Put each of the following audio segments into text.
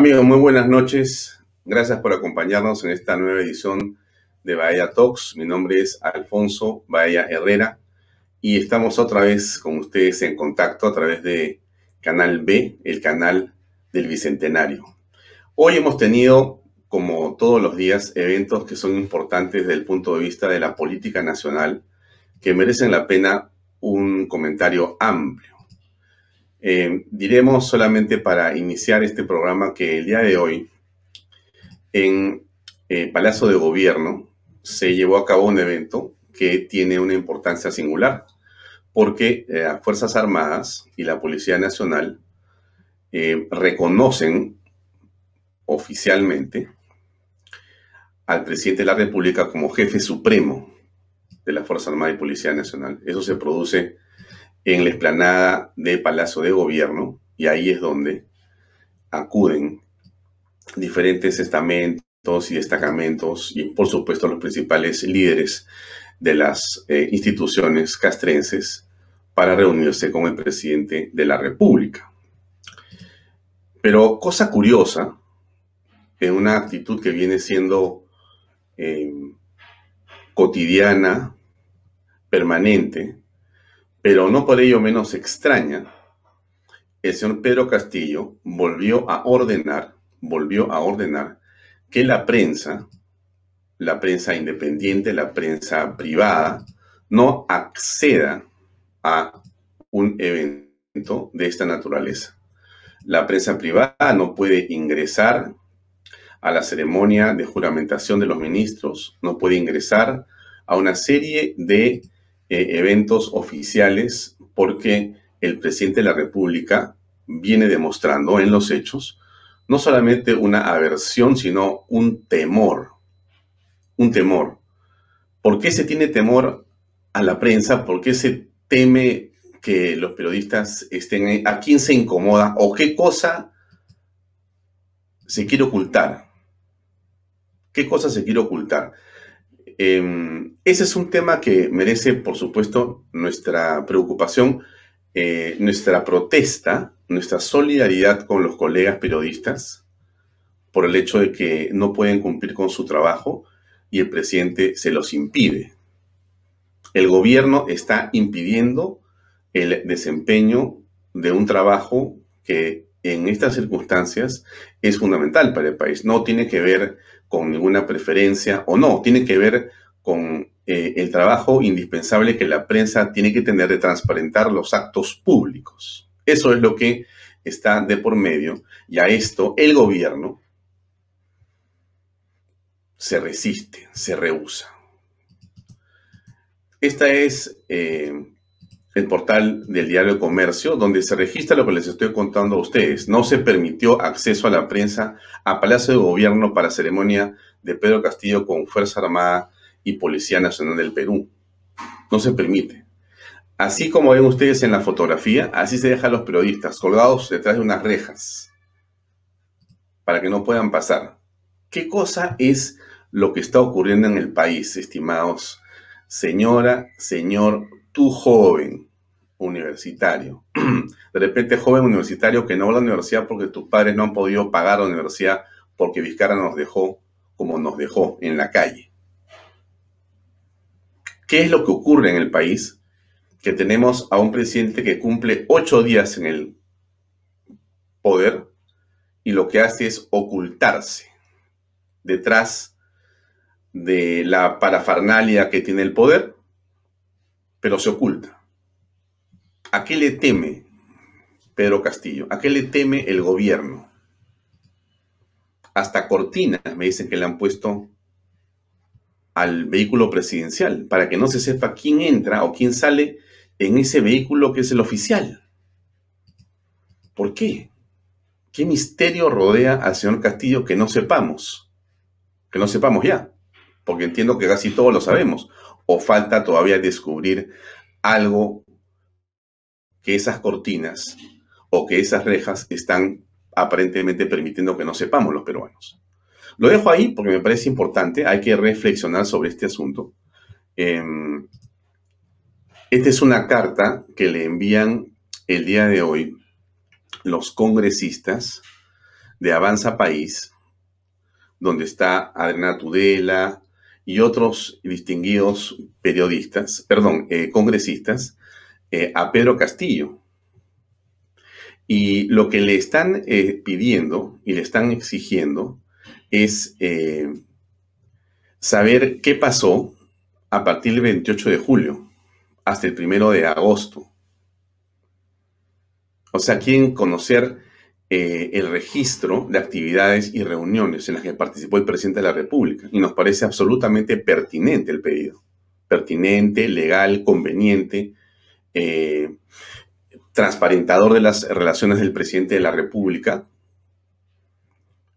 Amigos, muy buenas noches. Gracias por acompañarnos en esta nueva edición de Bahía Talks. Mi nombre es Alfonso Bahía Herrera y estamos otra vez con ustedes en contacto a través de Canal B, el canal del Bicentenario. Hoy hemos tenido, como todos los días, eventos que son importantes desde el punto de vista de la política nacional que merecen la pena un comentario amplio. Eh, diremos solamente para iniciar este programa que el día de hoy en eh, Palacio de Gobierno se llevó a cabo un evento que tiene una importancia singular porque eh, las Fuerzas Armadas y la Policía Nacional reconocen oficialmente al presidente de la República como jefe supremo de la Fuerza Armada y Policía Nacional. Eso se produce en la explanada de Palacio de Gobierno y ahí es donde acuden diferentes estamentos y destacamentos y por supuesto los principales líderes de las eh, instituciones castrenses para reunirse con el presidente de la República. Pero cosa curiosa, en una actitud que viene siendo eh, cotidiana, permanente, pero no por ello menos extraña, el señor Pedro Castillo volvió a ordenar, volvió a ordenar que la prensa, la prensa independiente, la prensa privada, no acceda a un evento de esta naturaleza. La prensa privada no puede ingresar a la ceremonia de juramentación de los ministros, no puede ingresar a una serie de eh, eventos oficiales porque el presidente de la República viene demostrando en los hechos no solamente una aversión, sino un temor. Un temor. ¿Por qué se tiene temor a la prensa? ¿Por qué se teme que los periodistas estén? ¿A quién se incomoda? ¿O qué cosa se quiere ocultar? ¿Qué cosa se quiere ocultar? Em, ese es un tema que merece, por supuesto, nuestra preocupación, eh, nuestra protesta, nuestra solidaridad con los colegas periodistas por el hecho de que no pueden cumplir con su trabajo y el presidente se los impide. El gobierno está impidiendo el desempeño de un trabajo que en estas circunstancias es fundamental para el país. No tiene que ver con ninguna preferencia o no, tiene que ver con eh, el trabajo indispensable que la prensa tiene que tener de transparentar los actos públicos. Eso es lo que está de por medio y a esto el gobierno se resiste, se rehúsa. Esta es eh, el portal del diario Comercio, donde se registra lo que les estoy contando a ustedes. No se permitió acceso a la prensa a Palacio de Gobierno para ceremonia de Pedro Castillo con Fuerza Armada y Policía Nacional del Perú. No se permite. Así como ven ustedes en la fotografía, así se dejan los periodistas colgados detrás de unas rejas para que no puedan pasar. ¿Qué cosa es lo que está ocurriendo en el país, estimados? Señora, señor tú joven universitario, de repente joven universitario que no va a la universidad porque tus padres no han podido pagar la universidad porque Vizcarra nos dejó como nos dejó en la calle. ¿Qué es lo que ocurre en el país? Que tenemos a un presidente que cumple ocho días en el poder y lo que hace es ocultarse detrás de la parafernalia que tiene el poder pero se oculta. ¿A qué le teme Pedro Castillo? ¿A qué le teme el gobierno? Hasta cortinas me dicen que le han puesto al vehículo presidencial para que no se sepa quién entra o quién sale en ese vehículo que es el oficial. ¿Por qué? ¿Qué misterio rodea al señor Castillo que no sepamos? Que no sepamos ya, porque entiendo que casi todos lo sabemos o falta todavía descubrir algo que esas cortinas o que esas rejas están aparentemente permitiendo que no sepamos los peruanos. Lo dejo ahí porque me parece importante, hay que reflexionar sobre este asunto. Em, esta es una carta que le envían el día de hoy los congresistas de Avanza País, donde está Adriana Tudela y otros distinguidos periodistas, perdón, eh, congresistas, eh, a Pedro Castillo. Y lo que le están eh, pidiendo y le están exigiendo es saber qué pasó a partir del 28 de julio hasta el 1 de agosto. O sea, quieren conocer eh, el registro de actividades y reuniones en las que participó el presidente de la República. Y nos parece absolutamente pertinente el pedido. Pertinente, legal, conveniente, eh, transparentador de las relaciones del presidente de la República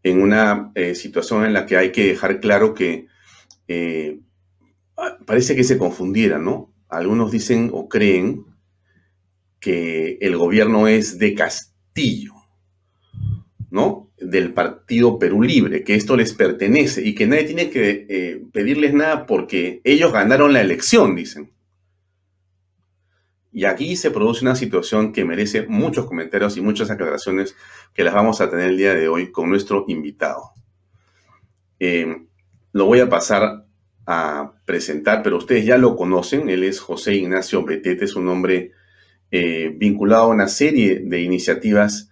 en una eh, situación en la que hay que dejar claro que parece que se confundiera, ¿no? Algunos dicen o creen que el gobierno es de Castillo, ¿no? Del Partido Perú Libre, que esto les pertenece y que nadie tiene que eh, pedirles nada porque ellos ganaron la elección, dicen. Y aquí se produce una situación que merece muchos comentarios y muchas aclaraciones que las vamos a tener el día de hoy con nuestro invitado. Eh, lo voy a pasar a presentar, pero ustedes ya lo conocen. Él es José Ignacio Betete, es un hombre eh, vinculado a una serie de iniciativas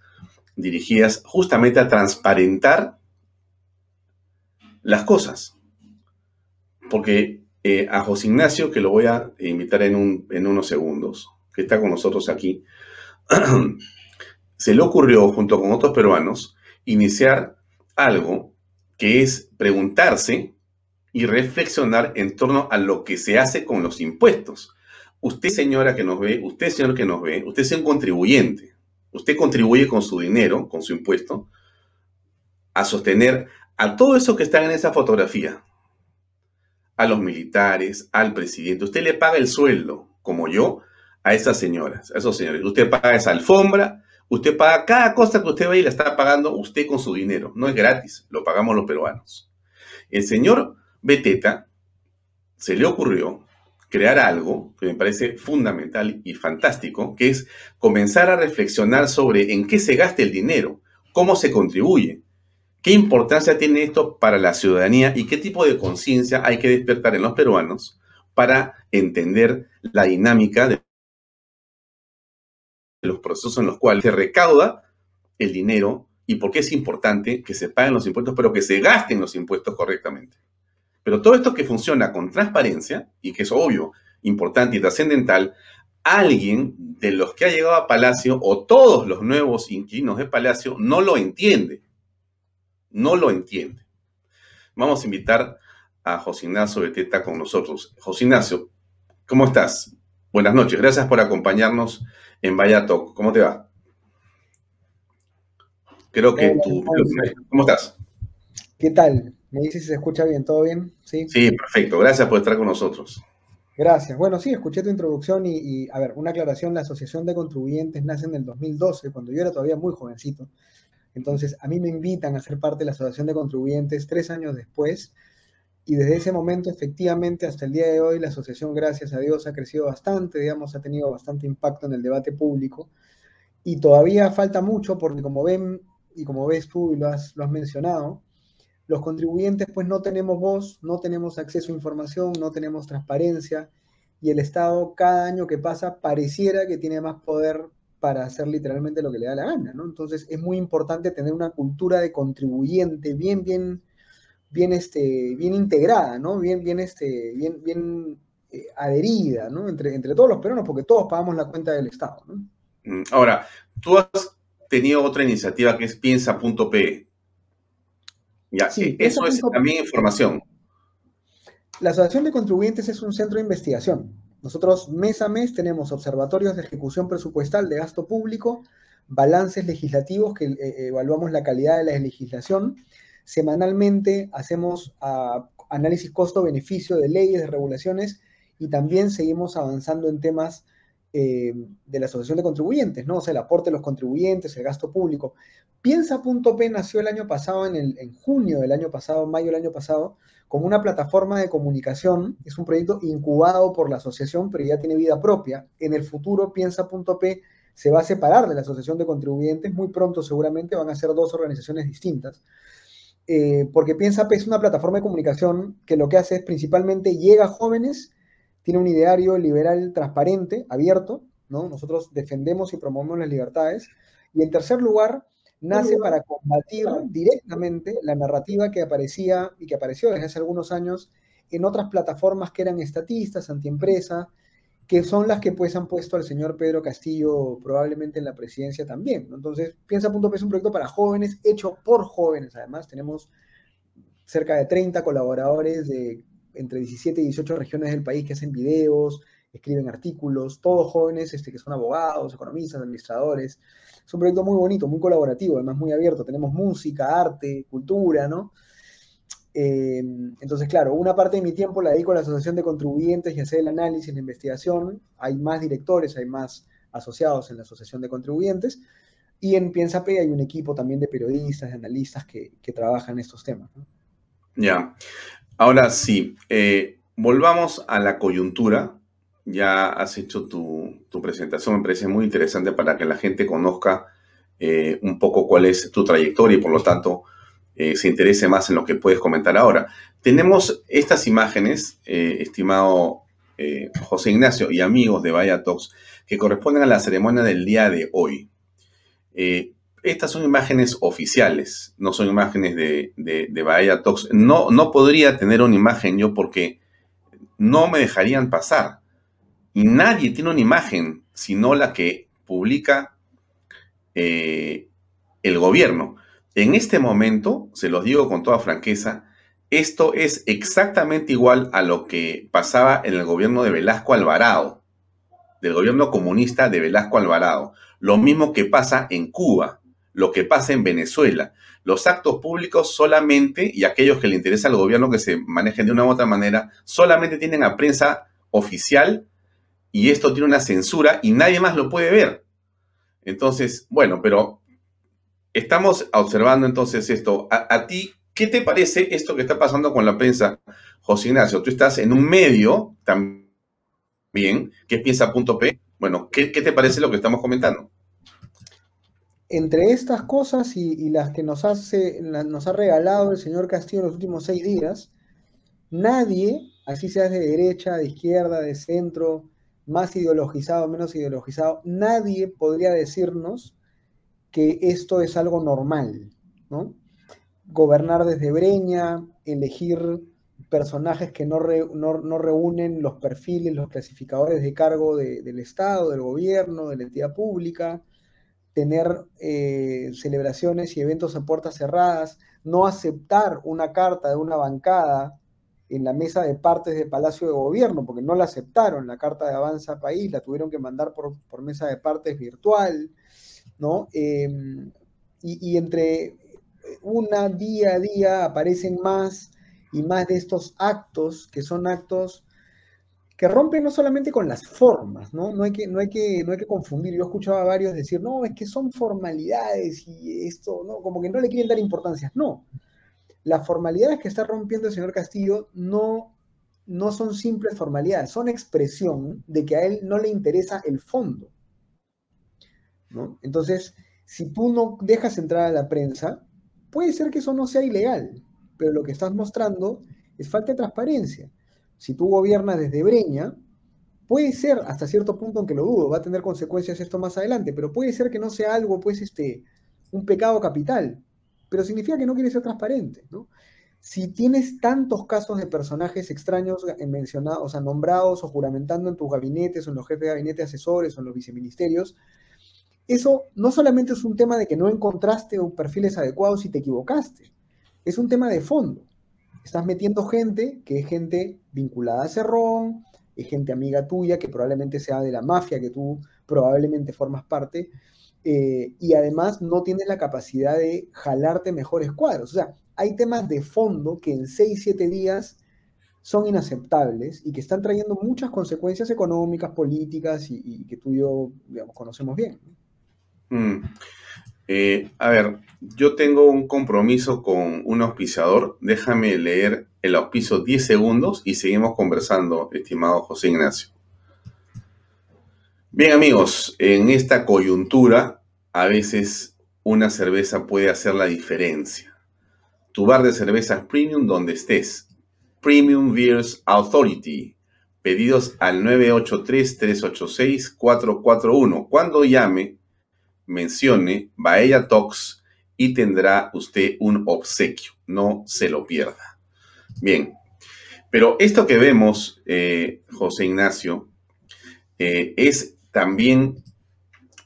dirigidas justamente a transparentar las cosas. Porque eh, a José Ignacio, que lo voy a invitar en, unos segundos, que está con nosotros aquí, se le ocurrió, junto con otros peruanos, iniciar algo que es preguntarse y reflexionar en torno a lo que se hace con los impuestos. Usted, señora que nos ve, usted, señor que nos ve, usted es un contribuyente. Usted contribuye con su dinero, con su impuesto, a sostener a todo eso que está en esa fotografía. A los militares, al presidente. Usted le paga el sueldo, como yo, a esas señoras, a esos señores. Usted paga esa alfombra, usted paga cada cosa que usted ve y la está pagando usted con su dinero. No es gratis, lo pagamos los peruanos. El señor Beteta se le ocurrió crear algo que me parece fundamental y fantástico, que es comenzar a reflexionar sobre en qué se gasta el dinero, cómo se contribuye, qué importancia tiene esto para la ciudadanía y qué tipo de conciencia hay que despertar en los peruanos para entender la dinámica de los procesos en los cuales se recauda el dinero y por qué es importante que se paguen los impuestos, pero que se gasten los impuestos correctamente. Pero todo esto que funciona con transparencia, y que es obvio, importante y trascendental, alguien de los que ha llegado a Palacio o todos los nuevos inquilinos de Palacio no lo entiende. No lo entiende. Vamos a invitar a José Ignacio Beteta con nosotros. José Ignacio, ¿cómo estás? Buenas noches. Gracias por acompañarnos en Vaya ¿Cómo te va? Creo que tú... ¿Cómo estás? ¿Qué tal? Me dice si se escucha bien, ¿todo bien? Sí, sí perfecto. Gracias por estar con nosotros. Gracias. Bueno, sí, escuché tu introducción y, a ver, una aclaración, la Asociación de Contribuyentes nace en el 2012, cuando yo era todavía muy jovencito. Entonces, a mí me invitan a ser parte de la Asociación de Contribuyentes tres años después y desde ese momento, efectivamente, hasta el día de hoy, la asociación, gracias a Dios, ha crecido bastante, digamos, ha tenido bastante impacto en el debate público. Y todavía falta mucho porque como ven y como ves tú y lo has, lo has mencionado, los contribuyentes pues no tenemos voz, no tenemos acceso a información, no tenemos transparencia y el Estado cada año que pasa pareciera que tiene más poder para hacer literalmente lo que le da la gana, ¿no? Entonces es muy importante tener una cultura de contribuyente bien, bien, bien, este, bien integrada, ¿no? Bien, bien, este, bien, bien eh, adherida, ¿no? Entre, entre todos los peruanos, porque todos pagamos la cuenta del Estado, ¿no? Mm, ahora, tú has tenido otra iniciativa que es piensa.p. Ya, sí, e-, eso es también información. La Asociación de Contribuyentes es un centro de investigación. Nosotros mes a mes tenemos observatorios de ejecución presupuestal de gasto público, balances legislativos que eh, evaluamos la calidad de la legislación. Semanalmente hacemos ah, análisis costo-beneficio de leyes, de regulaciones y también seguimos avanzando en temas eh, de la Asociación de Contribuyentes, ¿no? O sea, el aporte de los contribuyentes, el gasto público. Piensa.p nació el año pasado, en, el, en junio del año pasado, mayo del año pasado, como una plataforma de comunicación. Es un proyecto incubado por la asociación, pero ya tiene vida propia. En el futuro, Piensa.p se va a separar de la Asociación de Contribuyentes, muy pronto seguramente van a ser dos organizaciones distintas. Eh, porque Piensa es una plataforma de comunicación que lo que hace es principalmente llega a jóvenes, tiene un ideario liberal transparente, abierto, ¿no? Nosotros defendemos y promovemos las libertades. Y en tercer lugar, nace para combatir directamente la narrativa que aparecía y que apareció desde hace algunos años en otras plataformas que eran estatistas, antiempresa, que son las que pues han puesto al señor Pedro Castillo probablemente en la presidencia también. Entonces, Piensa.p es un proyecto para jóvenes, hecho por jóvenes. Además, tenemos cerca de 30 colaboradores de entre 17 y 18 regiones del país que hacen videos, escriben artículos, todos jóvenes este, que son abogados, economistas, administradores. Es un proyecto muy bonito, muy colaborativo, además muy abierto. Tenemos música, arte, cultura, ¿no? Eh, entonces, claro, una parte de mi tiempo la dedico a la Asociación de Contribuyentes y hacer el análisis, la investigación. Hay más directores, hay más asociados en la Asociación de Contribuyentes. Y en Piensa hay un equipo también de periodistas, de analistas que, trabajan estos temas. Ya. Ahora sí, eh, volvamos a la coyuntura ya has hecho tu, presentación, me parece muy interesante para que la gente conozca eh, un poco cuál es tu trayectoria y por lo tanto eh, se interese más en lo que puedes comentar ahora. Tenemos estas imágenes, eh, estimado José Ignacio y amigos de Vaya Talks, que corresponden a la ceremonia del día de hoy. estas son imágenes oficiales, no son imágenes de, de, de Bahía Talks. No, no podría tener una imagen yo porque no me dejarían pasar y nadie tiene una imagen sino la que publica eh, el gobierno. En este momento, se los digo con toda franqueza, esto es exactamente igual a lo que pasaba en el gobierno de Velasco Alvarado, del gobierno comunista de Velasco Alvarado. Lo mismo que pasa en Cuba, lo que pasa en Venezuela. Los actos públicos solamente, y aquellos que le interesa al gobierno que se manejen de una u otra manera, solamente tienen a prensa oficial y esto tiene una censura y nadie más lo puede ver. Entonces, bueno, pero estamos observando entonces esto. A, ti, ¿qué te parece esto que está pasando con la prensa, José Ignacio? Tú estás en un medio también, que es piensa.p. Bueno, ¿qué, te parece lo que estamos comentando? Entre estas cosas y, las que nos, hace, nos ha regalado el señor Castillo en los últimos seis días, nadie, así sea de derecha, de izquierda, de centro, más ideologizado, menos ideologizado, nadie podría decirnos que esto es algo normal, ¿no? Gobernar desde Breña, elegir personajes que no, no, reúnen los perfiles, los clasificadores de cargo del Estado, del gobierno, de la entidad pública, tener eh, celebraciones y eventos a puertas cerradas, no aceptar una carta de una bancada en la mesa de partes del Palacio de Gobierno, porque no la aceptaron, la Carta de Avanza País, la tuvieron que mandar por, mesa de partes virtual, ¿no? Em, y, entre una día a día aparecen más y más de estos actos, que son actos que rompen no solamente con las formas, ¿no? No hay que, no hay que, no hay que confundir. Yo escuchaba a varios decir, no, es que son formalidades y esto, ¿no? Como que no le quieren dar importancia. No, las formalidades que está rompiendo el señor Castillo no, no son simples formalidades, son expresión de que a él no le interesa el fondo. Entonces, si tú no dejas entrar a la prensa, puede ser que eso no sea ilegal, pero lo que estás mostrando es falta de transparencia. Si tú gobiernas desde Breña, puede ser hasta cierto punto, aunque lo dudo, va a tener consecuencias esto más adelante, pero puede ser que no sea algo, pues, este, un pecado capital, pero significa que no quieres ser transparente, ¿no? Si tienes tantos casos de personajes extraños mencionados, o sea, nombrados o juramentando en tus gabinetes, o en los jefes de gabinete asesores, o en los viceministerios, eso no solamente es un tema de que no encontraste perfiles adecuados y te equivocaste, es un tema de fondo. Estás metiendo gente que es gente vinculada a Cerrón, es gente amiga tuya que probablemente sea de la mafia que tú probablemente formas parte, eh, y además no tienes la capacidad de jalarte mejores cuadros. O sea, hay temas de fondo que en 6, 7 días son inaceptables y que están trayendo muchas consecuencias económicas, políticas y, que tú y yo, digamos, conocemos bien. Mm. Eh, a ver, yo tengo un compromiso con un auspiciador. Déjame leer el auspicio 10 segundos y seguimos conversando, estimado José Ignacio. Bien amigos, en esta coyuntura a veces una cerveza puede hacer la diferencia. Tu bar de cervezas premium donde estés. Premium Beers Authority. Pedidos al 983-386-441. Cuando llame, mencione Baella Talks y tendrá usted un obsequio. No se lo pierda. Bien, pero esto que vemos, eh, José Ignacio, eh, es también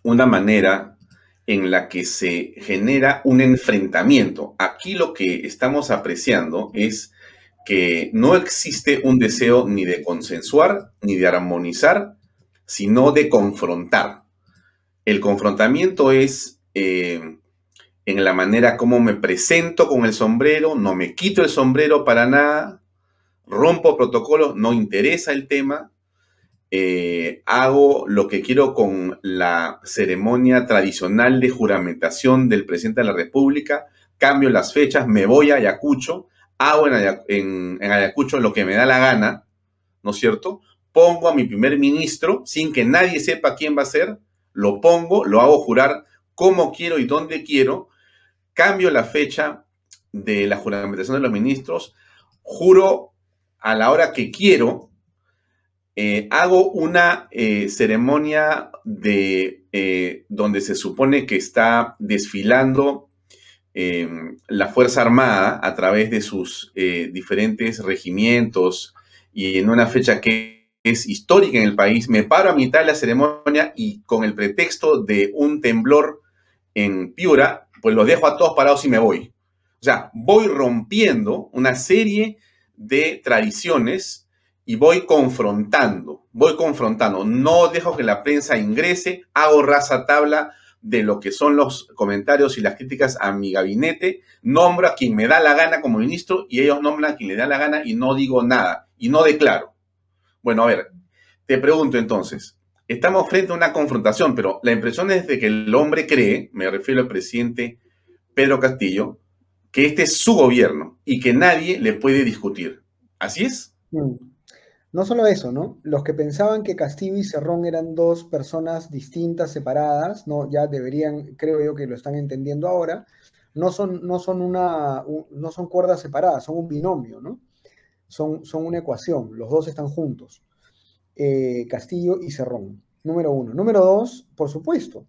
una manera en la que se genera un enfrentamiento. Aquí lo que estamos apreciando es que no existe un deseo ni de consensuar ni de armonizar, sino de confrontar. El confrontamiento es eh, en la manera como me presento con el sombrero, no me quito el sombrero para nada, rompo protocolos, no interesa el tema, eh, hago lo que quiero con la ceremonia tradicional de juramentación del presidente de la República, cambio las fechas, me voy a Ayacucho, hago en, Ayacucho lo que me da la gana, ¿no es cierto? Pongo a mi primer ministro sin que nadie sepa quién va a ser, lo pongo, lo hago jurar como quiero y dónde quiero, cambio la fecha de la juramentación de los ministros, juro a la hora que quiero, eh, hago una eh, ceremonia de, eh, donde se supone que está desfilando la Fuerza Armada a través de sus diferentes regimientos y en una fecha que es histórica en el país, me paro a mitad de la ceremonia y con el pretexto de un temblor en Piura, pues los dejo a todos parados y me voy. O sea, voy rompiendo una serie de tradiciones y voy confrontando, voy confrontando. No dejo que la prensa ingrese, hago raza tabla de lo que son los comentarios y las críticas a mi gabinete, nombro a quien me da la gana como ministro y ellos nombran a quien le da la gana y no digo nada y no declaro. Bueno, a ver, te pregunto entonces, estamos frente a una confrontación, pero la impresión es de que el hombre cree, me refiero al presidente Pedro Castillo, que este es su gobierno y que nadie le puede discutir. ¿Así es? Mm. No solo eso, ¿no? Los que pensaban que Castillo y Cerrón eran dos personas distintas, separadas, no, ya deberían, creo yo que lo están entendiendo ahora, no son, no son, una, no son cuerdas separadas, son un binomio, ¿no? Son, son una ecuación, los dos están juntos, eh, Castillo y Cerrón, número uno. Número dos, por supuesto,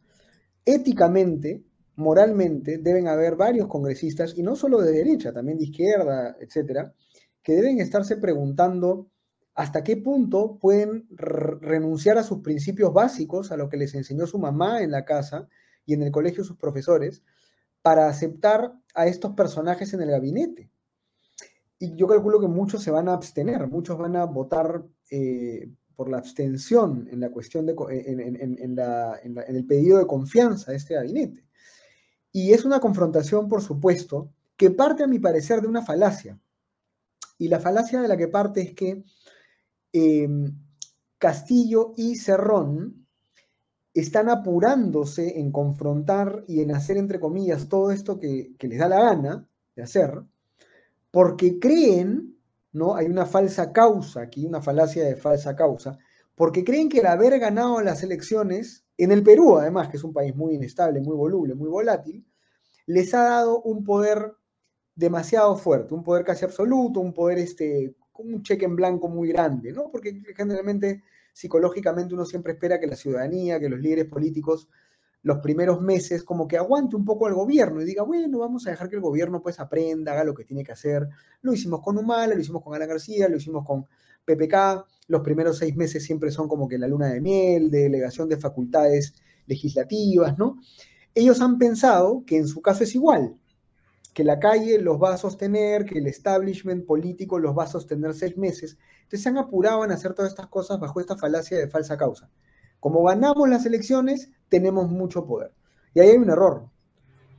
éticamente moralmente deben haber varios congresistas, y no solo de derecha, también de izquierda, etcétera, que deben estarse preguntando hasta qué punto pueden renunciar a sus principios básicos, a lo que les enseñó su mamá en la casa y en el colegio sus profesores, para aceptar a estos personajes en el gabinete. Y yo calculo que muchos se van a abstener, muchos van a votar eh, por la abstención en la cuestión de, en, el pedido de confianza de este gabinete. Y es una confrontación, por supuesto, que parte, a mi parecer, de una falacia. Y la falacia de la que parte es que em, Castillo y Cerrón están apurándose en confrontar y en hacer, entre comillas, todo esto que, que les da la gana de hacer, porque creen, ¿no? Hay una falsa causa aquí, una falacia de falsa causa, porque creen que el haber ganado las elecciones, en el Perú además, que es un país muy inestable, muy voluble, muy volátil, les ha dado un poder demasiado fuerte, un poder casi absoluto, un poder este, un cheque en blanco muy grande, ¿no? Porque generalmente psicológicamente uno siempre espera que la ciudadanía, que los líderes políticos los primeros meses como que aguante un poco al gobierno y diga, bueno, vamos a dejar que el gobierno pues aprenda, haga lo que tiene que hacer. Lo hicimos con Humala, lo hicimos con Alan García, lo hicimos con PPK, los primeros seis meses siempre son como que la luna de miel, de delegación de facultades legislativas, ¿no? Ellos han pensado que en su caso es igual, que la calle los va a sostener, que el establishment político los va a sostener seis meses. Entonces se han apurado en hacer todas estas cosas bajo esta falacia de falsa causa. Como ganamos las elecciones, tenemos mucho poder. Y ahí hay un error,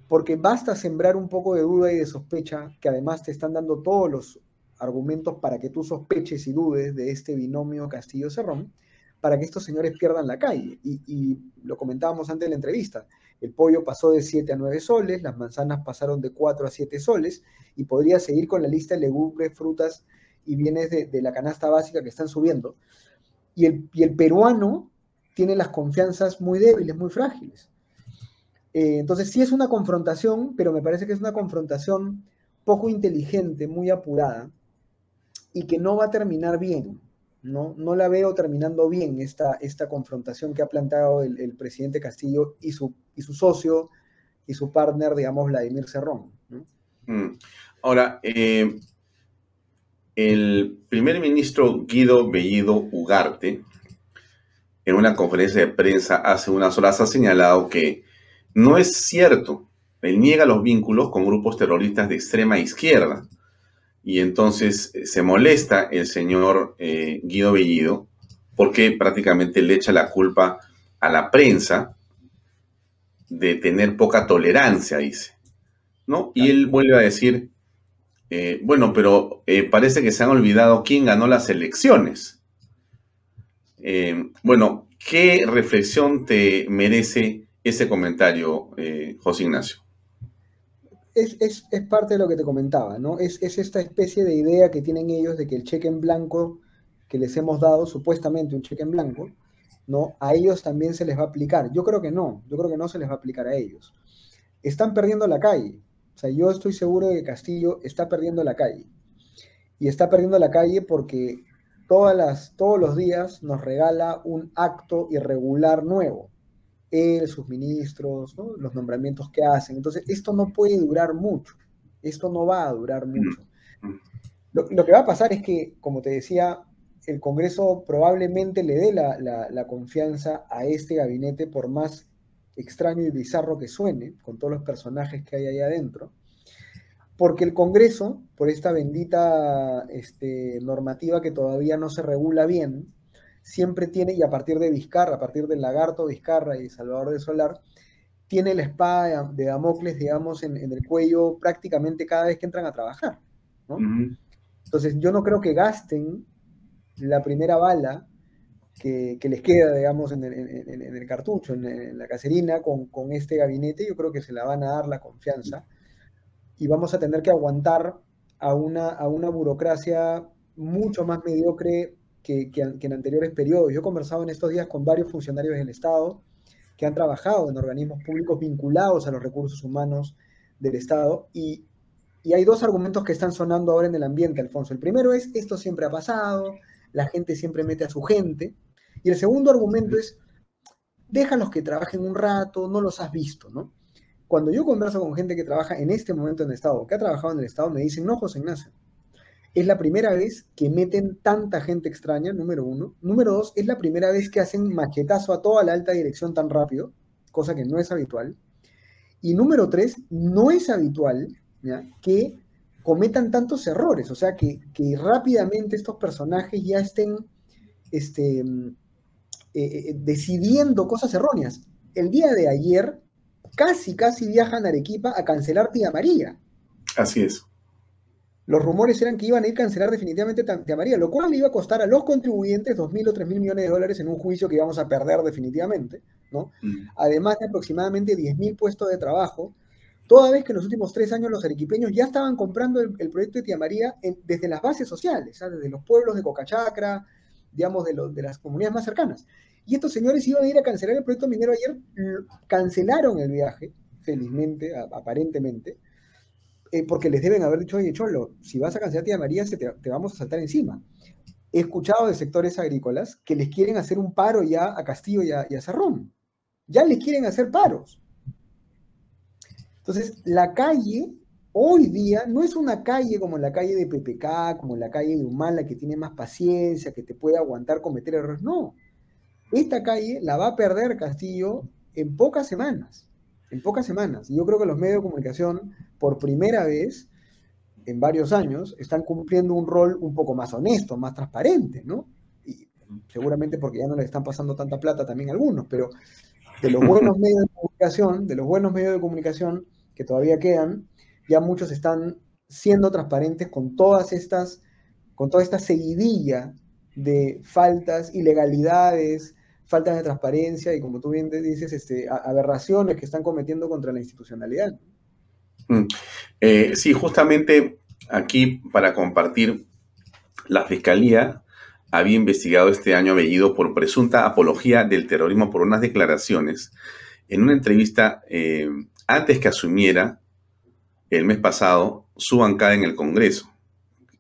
porque basta sembrar un poco de duda y de sospecha, que además te están dando todos los argumentos para que tú sospeches y dudes de este binomio Castillo-Cerrón, para que estos señores pierdan la calle. Y, lo comentábamos antes de la entrevista, el pollo pasó de 7 a 9 soles, las manzanas pasaron de 4 a 7 soles, y podría seguir con la lista de legumbres, frutas y bienes de, la canasta básica que están subiendo. Y el, y el peruano tiene las confianzas muy débiles, muy frágiles. Eh, entonces sí es una confrontación, pero me parece que es una confrontación poco inteligente, muy apurada, y que no va a terminar bien. No, no la veo terminando bien esta, esta confrontación que ha planteado el, presidente Castillo y su, y su socio y su partner, digamos, Vladimir Cerrón. Mm. Ahora, eh, el primer ministro Guido Bellido Ugarte, en una conferencia de prensa hace unas horas, ha señalado que no es cierto. Él niega los vínculos con grupos terroristas de extrema izquierda. Y entonces eh, se molesta el señor eh, Guido Bellido porque prácticamente le echa la culpa a la prensa de tener poca tolerancia, dice. ¿no? Y él vuelve a decir, eh, bueno, pero parece que se han olvidado quién ganó las elecciones. bueno, ¿qué reflexión te merece ese comentario, José Ignacio? Es, parte de lo que te comentaba, ¿no? Es, esta especie de idea que tienen ellos de que el cheque en blanco que les hemos dado, supuestamente un cheque en blanco, ¿no? A ellos también se les va a aplicar. Yo creo que no, yo creo que no se les va a aplicar a ellos. Están perdiendo la calle. O sea, yo estoy seguro de que Castillo está perdiendo la calle. Y está perdiendo la calle porque todas las, todos los días nos regala un acto irregular nuevo él, sus ministros, los nombramientos que hacen. Entonces, esto no puede durar mucho, esto no va a durar mm, mucho. Mm. Lo, que va a pasar es que, como te decía, el Congreso probablemente le dé la, confianza a este gabinete, por más extraño y bizarro que suene, con todos los personajes que hay ahí adentro, porque el Congreso, por esta bendita este, normativa que todavía no se regula bien, siempre tiene, y a partir de Vizcarra, a partir del Lagarto Vizcarra y Salvador de Solar, tiene la espada de Damocles, digamos, en, el cuello prácticamente cada vez que entran a trabajar. Entonces, yo no creo que gasten la primera bala que, les queda, digamos, en el, cartucho, en, la cacerina, con, este gabinete. Yo creo que se la van a dar la confianza y vamos a tener que aguantar a una, a una burocracia mucho más mediocre que, en anteriores periodos. Yo he conversado en estos días con varios funcionarios del Estado que han trabajado en organismos públicos vinculados a los recursos humanos del Estado y, hay dos argumentos que están sonando ahora en el ambiente, Alfonso. El primero es, esto siempre ha pasado, la gente siempre mete a su gente. Y el segundo argumento es, déjalos que trabajen un rato, no los has visto, ¿no? Cuando yo converso con gente que trabaja en este momento en el Estado, que ha trabajado en el Estado, me dicen, no, José Ignacio, es la primera vez que meten tanta gente extraña, número uno. Número dos, es la primera vez que hacen machetazo a toda la alta dirección tan rápido, cosa que no es habitual. Y número tres, no es habitual que cometan tantos errores, o sea, que, rápidamente estos personajes ya estén este, eh, eh, decidiendo cosas erróneas. El día de ayer, casi, casi viajan a Arequipa a cancelar Tía María. Así es los rumores eran que iban a ir a cancelar definitivamente Tía María, lo cual le iba a costar a los contribuyentes 2.000 o 3.000 millones de dólares en un juicio que íbamos a perder definitivamente, ¿no? Mm. Además de aproximadamente 10.000 puestos de trabajo, toda vez que en los últimos tres años los arequipeños ya estaban comprando el, proyecto de Tía María desde las bases sociales, desde los pueblos de Cocachacra, digamos, de, de las comunidades más cercanas. Y estos señores iban a ir a cancelar el proyecto minero ayer, cancelaron el viaje, felizmente, aparentemente, eh, porque les deben haber dicho, oye, Cholo, si vas a cancelar Tía María, te, vamos a saltar encima. He escuchado de sectores agrícolas que les quieren hacer un paro ya a Castillo y a, y Cerrón. Ya les quieren hacer paros. Entonces, la calle hoy día no es una calle como la calle de PPK, como la calle de Humala, que tiene más paciencia, que te puede aguantar cometer errores. No. Esta calle la va a perder Castillo en pocas semanas en pocas semanas. Y yo creo que los medios de comunicación, por primera vez en varios años, están cumpliendo un rol un poco más honesto, más transparente, ¿no? Y seguramente porque ya no le están pasando tanta plata también a algunos, pero de los buenos medios de comunicación, de los buenos medios de comunicación que todavía quedan, ya muchos están siendo transparentes con todas estas, con toda esta seguidilla de faltas, ilegalidades, faltas de transparencia y, como tú bien dices, este, aberraciones que están cometiendo contra la institucionalidad. Mm. Eh, sí, justamente aquí para compartir, la Fiscalía había investigado este año a por presunta apología del terrorismo por unas declaraciones en una entrevista eh, antes que asumiera el mes pasado su bancada en el Congreso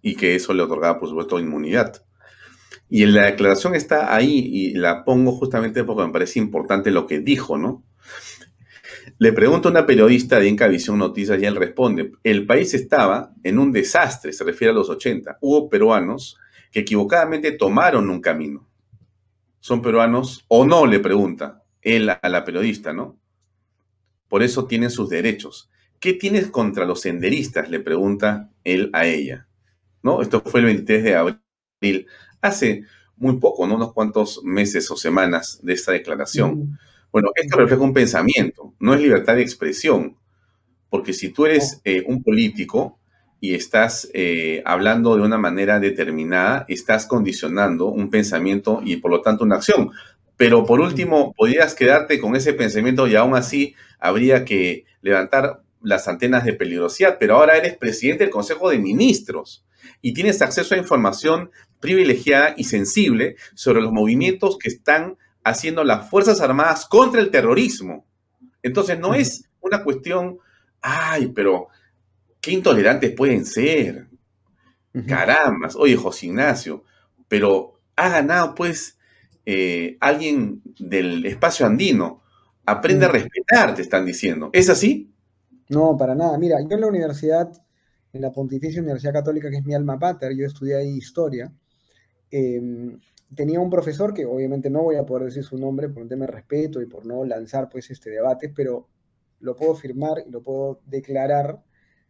y que eso le otorgaba, por supuesto, inmunidad. Y la declaración está ahí y la pongo justamente porque me parece importante lo que dijo, ¿no? Le pregunta a una periodista de Incavisión Noticias y él responde, el país estaba en un desastre, se refiere a los 80. Hubo peruanos que equivocadamente tomaron un camino. ¿Son peruanos o no? Le pregunta él a la periodista, ¿no? Por eso tienen sus derechos. ¿Qué tienes contra los senderistas? Le pregunta él a ella. ¿No? Esto fue el 23 de abril, hace muy poco, ¿no? Unos cuantos meses o semanas de esta declaración. Bueno, esto refleja un pensamiento, no es libertad de expresión, porque si tú eres eh, un político y estás eh, hablando de una manera determinada, estás condicionando un pensamiento y por lo tanto una acción. Pero por último, podrías quedarte con ese pensamiento y aún así habría que levantar las antenas de peligrosidad, pero ahora eres presidente del Consejo de Ministros y tienes acceso a información privilegiada y sensible sobre los movimientos que están haciendo las Fuerzas Armadas contra el terrorismo. Entonces no es una cuestión, ay, pero qué intolerantes pueden ser. Carambas, oye, José Ignacio, pero ha ganado pues eh, alguien del espacio andino. Aprende a respetar, te están diciendo. ¿Es así? No, para nada. Mira, yo en la universidad, en la Pontificia Universidad Católica, que es mi alma pater, yo estudié ahí historia. Em, tenía un profesor que obviamente no voy a poder decir su nombre por un tema de respeto y por no lanzar pues este debate, pero lo puedo firmar y lo puedo declarar.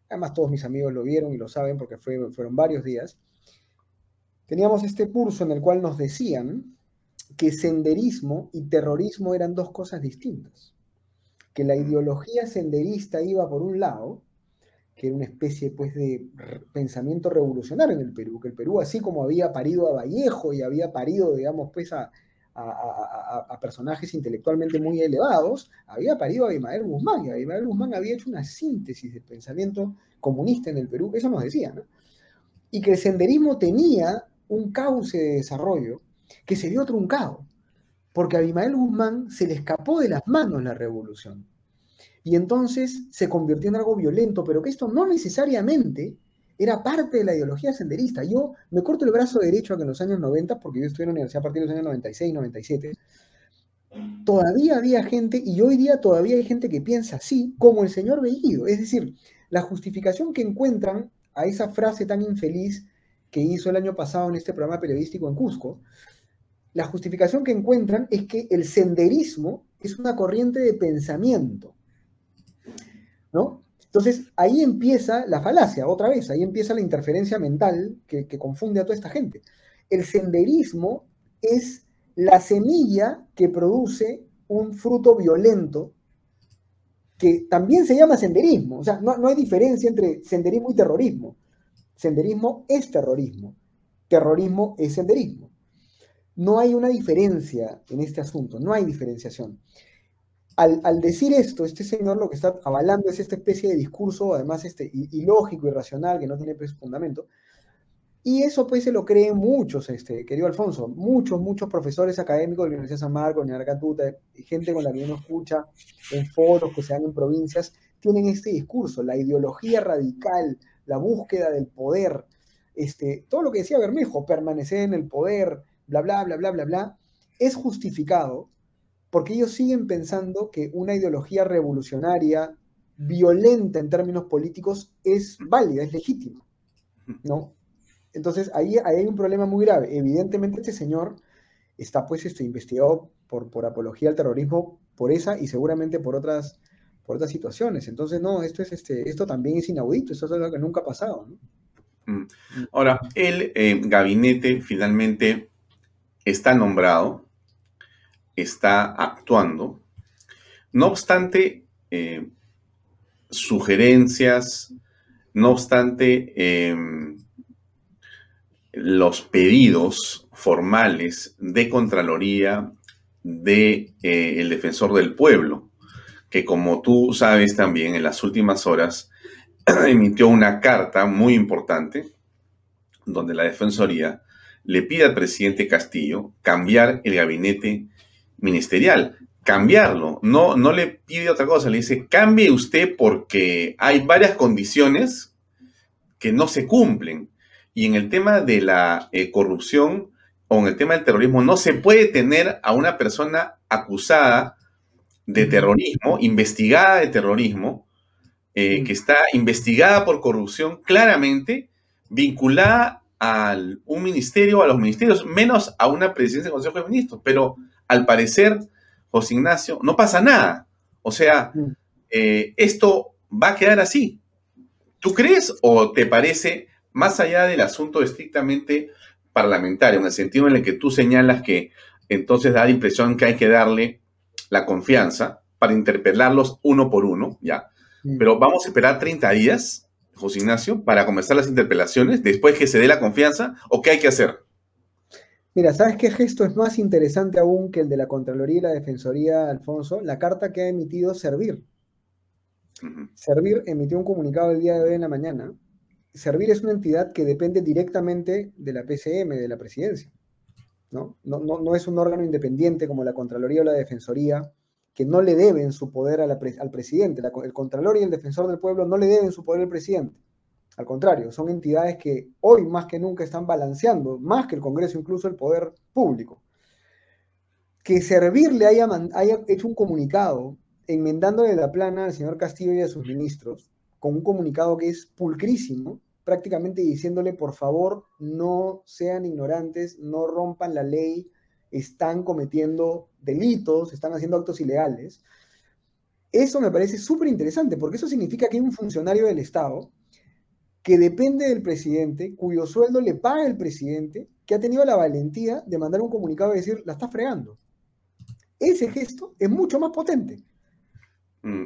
Además todos mis amigos lo vieron y lo saben porque fueron varios días. Teníamos este curso en el cual nos decían que senderismo y terrorismo eran dos cosas distintas. Que la ideología senderista iba por un lado que era una especie pues, de pensamiento revolucionario en el Perú, que el Perú, así como había parido a Vallejo y había parido, digamos, pues, a, personajes intelectualmente muy elevados, había parido a Abimael Guzmán, y Abimael Guzmán había hecho una síntesis del pensamiento comunista en el Perú, eso nos decía, ¿no? Y que el senderismo tenía un cauce de desarrollo que se vio truncado, porque a Abimael Guzmán se le escapó de las manos la revolución y entonces se convirtió en algo violento, pero que esto no necesariamente era parte de la ideología senderista. Yo me corto el brazo derecho a que en los años 90, porque yo estuve en la universidad a partir de los años 96, 97, todavía había gente, y hoy día todavía hay gente que piensa así, como el señor Bellido. Es decir, la justificación que encuentran a esa frase tan infeliz que hizo el año pasado en este programa periodístico en Cusco, la justificación que encuentran es que el senderismo es una corriente de pensamiento Entonces ahí empieza la falacia, otra vez, ahí empieza la interferencia mental que, confunde a toda esta gente. El senderismo es la semilla que produce un fruto violento que también se llama senderismo. O sea, no, no, hay diferencia entre senderismo y terrorismo. Senderismo es terrorismo. Terrorismo es senderismo. No hay una diferencia en este asunto, no hay diferenciación al, decir esto, este señor lo que está avalando es esta especie de discurso, además este, ilógico, irracional, que no tiene pues, fundamento. Y eso pues se lo creen muchos, este, querido Alfonso, muchos, muchos profesores académicos de la Universidad de San Marcos, de la Catuta, gente con la que uno escucha en foros que se dan en provincias, tienen este discurso, la ideología radical, la búsqueda del poder, este, todo lo que decía Bermejo, permanecer en el poder, bla, bla, bla, bla, bla, bla, es justificado porque ellos siguen pensando que una ideología revolucionaria, violenta en términos políticos, es válida, es legítima, ¿no? Entonces ahí, hay un problema muy grave. Evidentemente este señor está pues este, investigado por, por apología al terrorismo por esa y seguramente por otras, por otras situaciones. Entonces, no, esto, es, este, esto también es inaudito, esto es algo que nunca ha pasado. Mm. Ahora, el eh, gabinete finalmente está nombrado, está actuando. No obstante, eh, sugerencias, no obstante, em, los pedidos formales de Contraloría del de, eh, defensor del pueblo, que como tú sabes también en las últimas horas emitió una carta muy importante donde la Defensoría le pide al presidente Castillo cambiar el gabinete ministerial, cambiarlo, no, no le pide otra cosa, le dice, cambie usted porque hay varias condiciones que no se cumplen. Y en el tema de la eh, corrupción o en el tema del terrorismo, no se puede tener a una persona acusada de terrorismo, investigada de terrorismo, eh, que está investigada por corrupción claramente, vinculada a un ministerio, a los ministerios, menos a una presidencia del Consejo de Ministros. Pero al parecer, José Ignacio, no pasa nada. O sea, eh, esto va a quedar así. ¿Tú crees o te parece, más allá del asunto estrictamente parlamentario, en el sentido en el que tú señalas que entonces da la impresión que hay que darle la confianza para interpelarlos uno por uno, ¿ya? Pero vamos a esperar 30 días, José Ignacio, para comenzar las interpelaciones, después que se dé la confianza, o qué hay que hacer? Mira, ¿sabes qué gesto es más interesante aún que el de la Contraloría y la Defensoría, Alfonso? La carta que ha emitido Servir. Servir emitió un comunicado el día de hoy en la mañana. Servir es una entidad que depende directamente de la PCM, de la presidencia. ¿no? No, no, es un órgano independiente como la Contraloría o la Defensoría, que no le deben su poder al presidente. el Contralor y el Defensor del Pueblo no le deben su poder al presidente. Al contrario, son entidades que hoy más que nunca están balanceando, más que el Congreso, incluso el poder público. Que Servirle haya, hecho un comunicado enmendándole la plana al señor Castillo y a sus ministros, con un comunicado que es pulcrísimo, prácticamente diciéndole, por favor, no sean ignorantes, no rompan la ley, están cometiendo delitos, están haciendo actos ilegales. Eso me parece súper interesante, porque eso significa que hay un funcionario del Estado que depende del presidente, cuyo sueldo le paga el presidente, que ha tenido la valentía de mandar un comunicado y decir, la está fregando. Ese gesto es mucho más potente. Mm.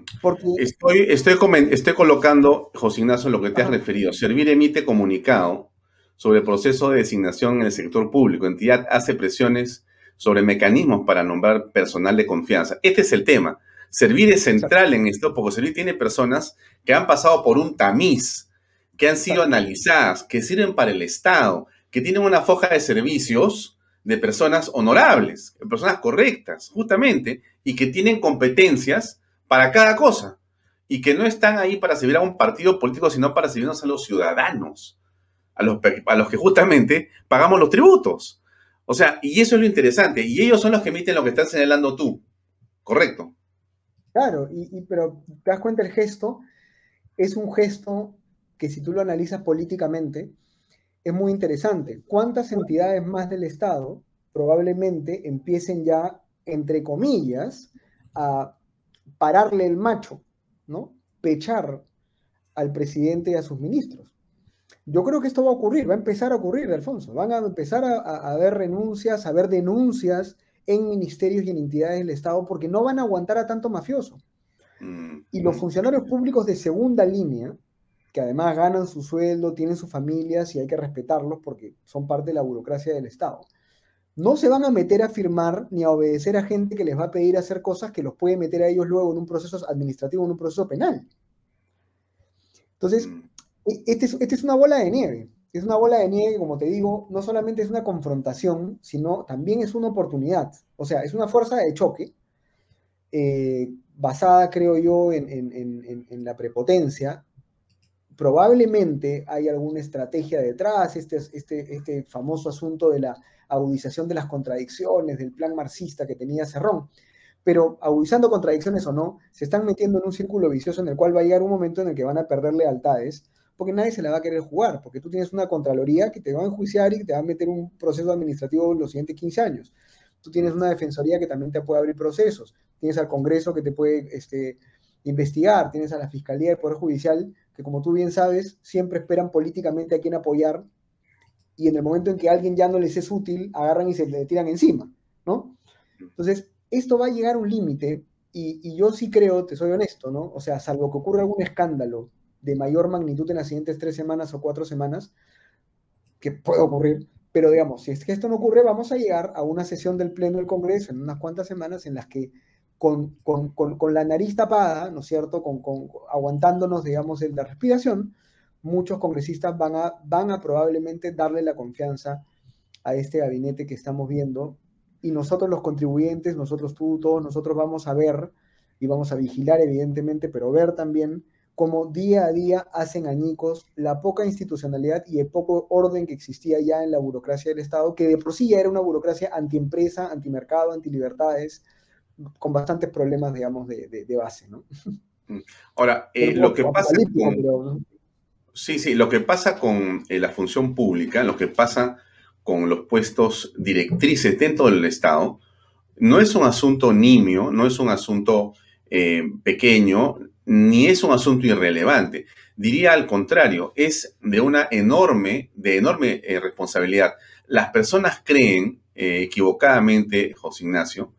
Estoy, estoy, estoy colocando, José Ignacio, lo que te has referido. Servir emite comunicado sobre el proceso de designación en el sector público. Entidad hace presiones sobre mecanismos para nombrar personal de confianza. Este es el tema. Servir es central en esto porque Servir tiene personas que han pasado por un tamiz, que han sido analizadas, que sirven para el Estado, que tienen una foja de servicios de personas honorables, personas correctas, justamente, y que tienen competencias para cada cosa y que no están ahí para servir a un partido político, sino para servirnos a los ciudadanos, a los, a los que justamente pagamos los tributos. O sea, y eso es lo interesante, y ellos son los que emiten lo que estás señalando tú, ¿correcto? Claro, y, pero te das cuenta el gesto, es un gesto que si tú lo analizas políticamente, es muy interesante. ¿Cuántas entidades más del Estado probablemente empiecen ya, entre comillas, a pararle el macho, ¿no? Pechar al presidente y a sus ministros. Yo creo que esto va a ocurrir, va a empezar a ocurrir, Alfonso. Van a empezar a, a haber renuncias, a haber denuncias en ministerios y en entidades del Estado porque no van a aguantar a tanto mafioso. Mm, y los mm. funcionarios públicos de segunda línea, que además ganan su sueldo, tienen sus familias y hay que respetarlos porque son parte de la burocracia del Estado, no se van a meter a firmar ni a obedecer a gente que les va a pedir hacer cosas que los puede meter a ellos luego en un proceso administrativo, en un proceso penal. Entonces, mm. e, este es, este es una bola de nieve. Es una bola de nieve, como te digo, no solamente es una confrontación, sino también es una oportunidad. O sea, es una fuerza de choque eh, basada, creo yo, en, en, la prepotencia. Probablemente hay alguna estrategia detrás, este, este, este famoso asunto de la agudización de las contradicciones, del plan marxista que tenía Cerrón. Pero agudizando contradicciones o no, se están metiendo en un círculo vicioso en el cual va a llegar un momento en el que van a perder lealtades, porque nadie se la va a querer jugar, porque tú tienes una contraloría que te va a enjuiciar y te va a meter un proceso administrativo en los siguientes 15 años. Tú tienes una defensoría que también te puede abrir procesos, tienes al Congreso que te puede este, investigar, tienes a la Fiscalía del Poder Judicial, que como tú bien sabes, siempre esperan políticamente a quién apoyar y en el momento en que alguien ya no les es útil, agarran y se le tiran encima, ¿no? Entonces, esto va a llegar a un límite y, yo sí creo, te soy honesto, ¿no? O sea, salvo que ocurra algún escándalo de mayor magnitud en las siguientes tres semanas o cuatro semanas, que puede ocurrir, pero digamos, si es que esto no ocurre, vamos a llegar a una sesión del Pleno del Congreso en unas cuantas semanas en las que con, la nariz tapada, ¿no es cierto?, con, aguantándonos, digamos, en la respiración, muchos congresistas van a, van a probablemente darle la confianza a este gabinete que estamos viendo y nosotros los contribuyentes, nosotros tú, todos nosotros vamos a ver y vamos a vigilar evidentemente, pero ver también cómo día a día hacen añicos la poca institucionalidad y el poco orden que existía ya en la burocracia del Estado, que de por sí ya era una burocracia antiempresa, antimercado, antilibertades, con bastantes problemas, digamos, de, base, ¿no? Mm. Ahora, eh, lo que pasa con... Sí, sí, lo que pasa con eh, la función pública, lo que pasa con los puestos directrices dentro del Estado, no es un asunto nimio, no es un asunto eh, pequeño, ni es un asunto irrelevante. Diría al contrario, es de una enorme, de enorme responsabilidad. Las personas creen equivocadamente, José Ignacio,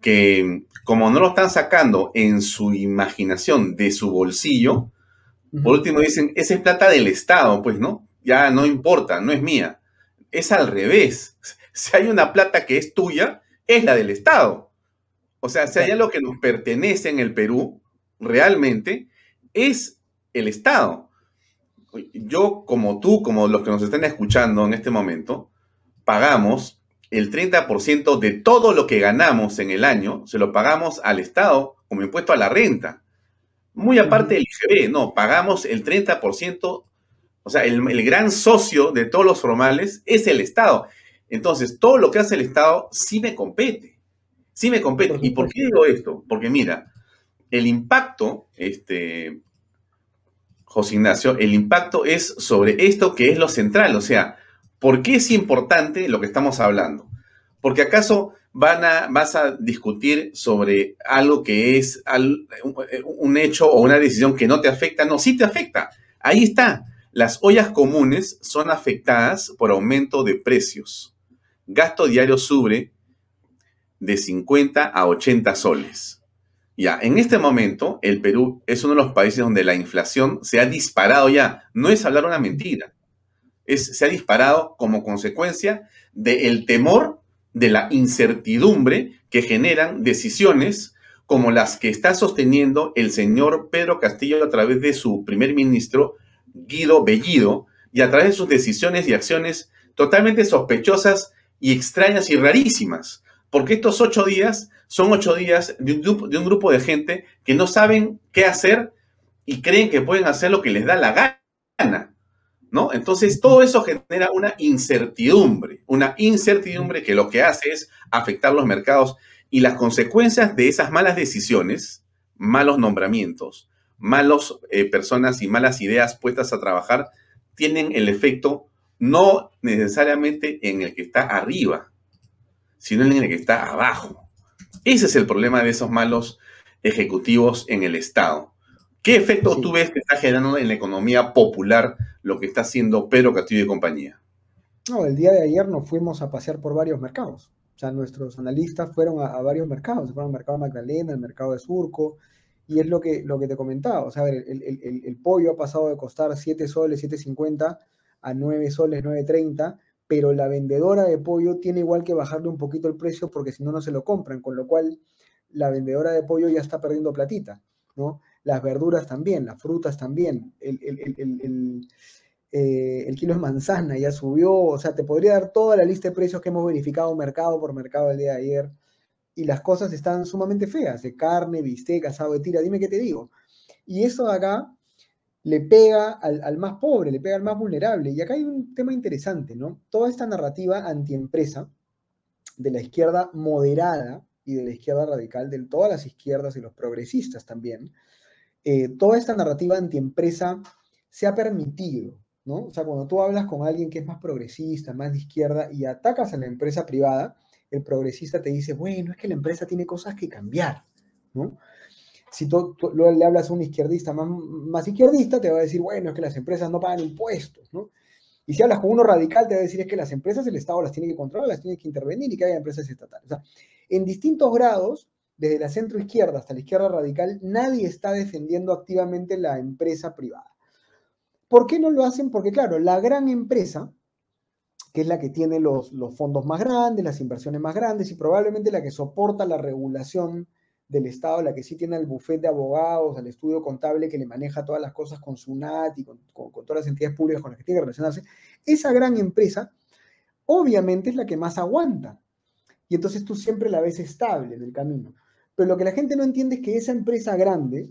que como no lo están sacando en su imaginación de su bolsillo, por último dicen, esa es plata del Estado, pues, ¿no? Ya no importa, no es mía. Es al revés. Si hay una plata que es tuya, es la del Estado. O sea, si hay algo que nos pertenece en el Perú, realmente, es el Estado. Yo, como tú, como los que nos están escuchando en este momento, pagamos el 30% de todo lo que ganamos en el año, se lo pagamos al Estado como impuesto a la renta. Muy aparte del IGB, no, pagamos el 30%, o sea, el, el, gran socio de todos los formales es el Estado. Entonces, todo lo que hace el Estado sí me compete, sí me compete. ¿Y por qué digo esto? Porque mira, el impacto, este, José Ignacio, el impacto es sobre esto que es lo central, o sea, ¿por qué es importante lo que estamos hablando? Porque acaso van a, vas a discutir sobre algo que es un hecho o una decisión que no te afecta, no, sí te afecta. Ahí está. Las ollas comunes son afectadas por aumento de precios. Gasto diario sube de 50 a 80 soles. Ya, en este momento, el Perú es uno de los países donde la inflación se ha disparado ya. No es hablar una mentira. Se ha disparado como consecuencia del temor, de la incertidumbre que generan decisiones como las que está sosteniendo el señor Pedro Castillo a través de su primer ministro, Guido Bellido, y a través de sus decisiones y acciones totalmente sospechosas y extrañas y rarísimas. Porque estos ocho días son ocho días de un grupo de gente que no saben qué hacer y creen que pueden hacer lo que les da la gana. ¿No? Entonces, todo eso genera una incertidumbre, una incertidumbre que lo que hace es afectar los mercados y las consecuencias de esas malas decisiones, malos nombramientos, malas eh, personas y malas ideas puestas a trabajar, tienen el efecto no necesariamente en el que está arriba, sino en el que está abajo. Ese es el problema de esos malos ejecutivos en el Estado. ¿Qué efecto tú ves que está generando en la economía popular lo que está haciendo Pedro Castillo y compañía? No, el día de ayer nos fuimos a pasear por varios mercados. O sea, nuestros analistas fueron a, varios mercados. Fueron al mercado Magdalena, al mercado de Surco, y es lo que, lo que te comentaba. O sea, el, el pollo ha pasado de costar 7 soles, 7.50 a 9 soles, 9.30 pero la vendedora de pollo tiene igual que bajarle un poquito el precio porque si no, no se lo compran, con lo cual la vendedora de pollo ya está perdiendo platita, ¿no? Las verduras también, las frutas también, el, eh, el, kilo de manzana ya subió, o sea, te podría dar toda la lista de precios que hemos verificado mercado por mercado el día de ayer, y las cosas están sumamente feas, de carne, bistec, asado de tira, dime qué te digo. Y eso de acá le pega al, más pobre, le pega al más vulnerable. Y acá hay un tema interesante, ¿no? Toda esta narrativa antiempresa de la izquierda moderada y de la izquierda radical, de todas las izquierdas y los progresistas también, eh, toda esta narrativa antiempresa se ha permitido, ¿no? O sea, cuando tú hablas con alguien que es más progresista, más de izquierda y atacas a la empresa privada, el progresista te dice, bueno, es que la empresa tiene cosas que cambiar, ¿no? si tú, le hablas a un izquierdista más, izquierdista, te va a decir, bueno, es que las empresas no pagan impuestos, ¿no? Y si hablas con uno radical, te va a decir es que las empresas el Estado las tiene que controlar, las tiene que intervenir y que haya empresas estatales. O sea, en distintos grados, desde la centro izquierda hasta la izquierda radical, nadie está defendiendo activamente la empresa privada. ¿Por qué no lo hacen? Porque claro, la gran empresa, que es la que tiene los, fondos más grandes, las inversiones más grandes y probablemente la que soporta la regulación del Estado, la que sí tiene el bufete de abogados, el estudio contable que le maneja todas las cosas con SUNAT y con, todas las entidades públicas con las que tiene que relacionarse, esa gran empresa obviamente es la que más aguanta. Y entonces tú siempre la ves estable en el camino. Pero lo que la gente no entiende es que esa empresa grande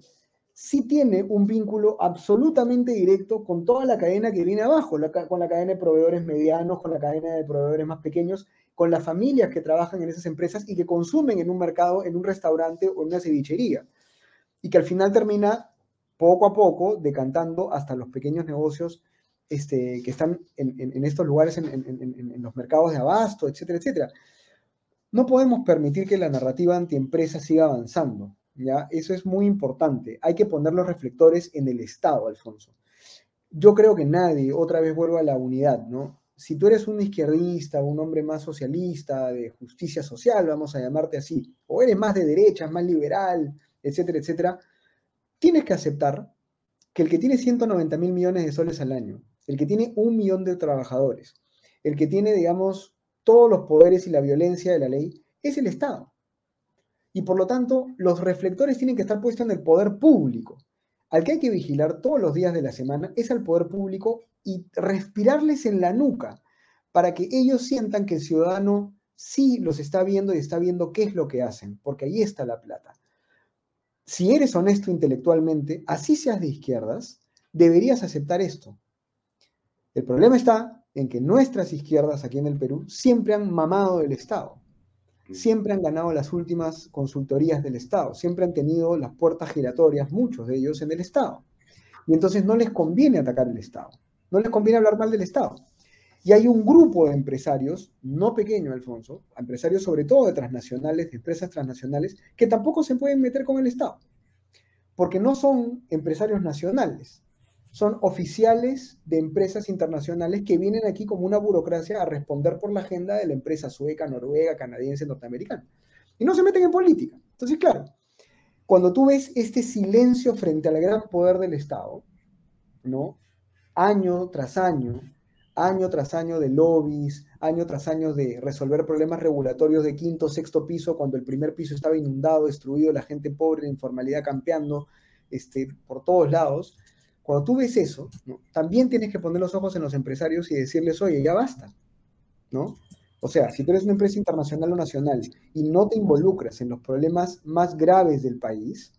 sí tiene un vínculo absolutamente directo con toda la cadena que viene abajo, con la cadena de proveedores medianos, con la cadena de proveedores más pequeños, con las familias que trabajan en esas empresas y que consumen en un mercado, en un restaurante o en una cevichería. Y que al final termina poco a poco decantando hasta los pequeños negocios este, que están en, estos lugares, en, en, los mercados de abasto, etcétera, etcétera. No podemos permitir que la narrativa antiempresa siga avanzando. ¿ya? Eso es muy importante. Hay que poner los reflectores en el Estado, Alfonso. Yo creo que nadie, otra vez vuelvo a la unidad, ¿no? Si tú eres un izquierdista, un hombre más socialista, de justicia social, vamos a llamarte así, o eres más de derecha, más liberal, etcétera, etcétera, tienes que aceptar que el que tiene 190 mil millones de soles al año, el que tiene un millón de trabajadores, el que tiene, digamos, todos los poderes y la violencia de la ley, es el Estado. Y por lo tanto, los reflectores tienen que estar puestos en el poder público. Al que hay que vigilar todos los días de la semana es al poder público y respirarles en la nuca para que ellos sientan que el ciudadano sí los está viendo y está viendo qué es lo que hacen, porque ahí está la plata. Si eres honesto intelectualmente, así seas de izquierdas, deberías aceptar esto. El problema está en que nuestras izquierdas aquí en el Perú siempre han mamado del Estado, mm. siempre han ganado las últimas consultorías del Estado, siempre han tenido las puertas giratorias, muchos de ellos, en el Estado. Y entonces no les conviene atacar el Estado, no les conviene hablar mal del Estado. Y hay un grupo de empresarios, no pequeño, Alfonso, empresarios sobre todo de transnacionales, de empresas transnacionales, que tampoco se pueden meter con el Estado, porque no son empresarios nacionales, son oficiales de empresas internacionales que vienen aquí como una burocracia a responder por la agenda de la empresa sueca, noruega, canadiense, norteamericana. Y no se meten en política. Entonces, claro, cuando tú ves este silencio frente al gran poder del Estado, ¿no? Año tras año, año tras año de lobbies, año tras año de resolver problemas regulatorios de quinto, sexto piso, cuando el primer piso estaba inundado, destruido, la gente pobre, la informalidad campeando este, por todos lados, cuando tú ves eso, también tienes que poner los ojos en los empresarios y decirles, oye, ya basta, ¿no? O sea, si tú eres una empresa internacional o nacional y no te involucras en los problemas más graves del país,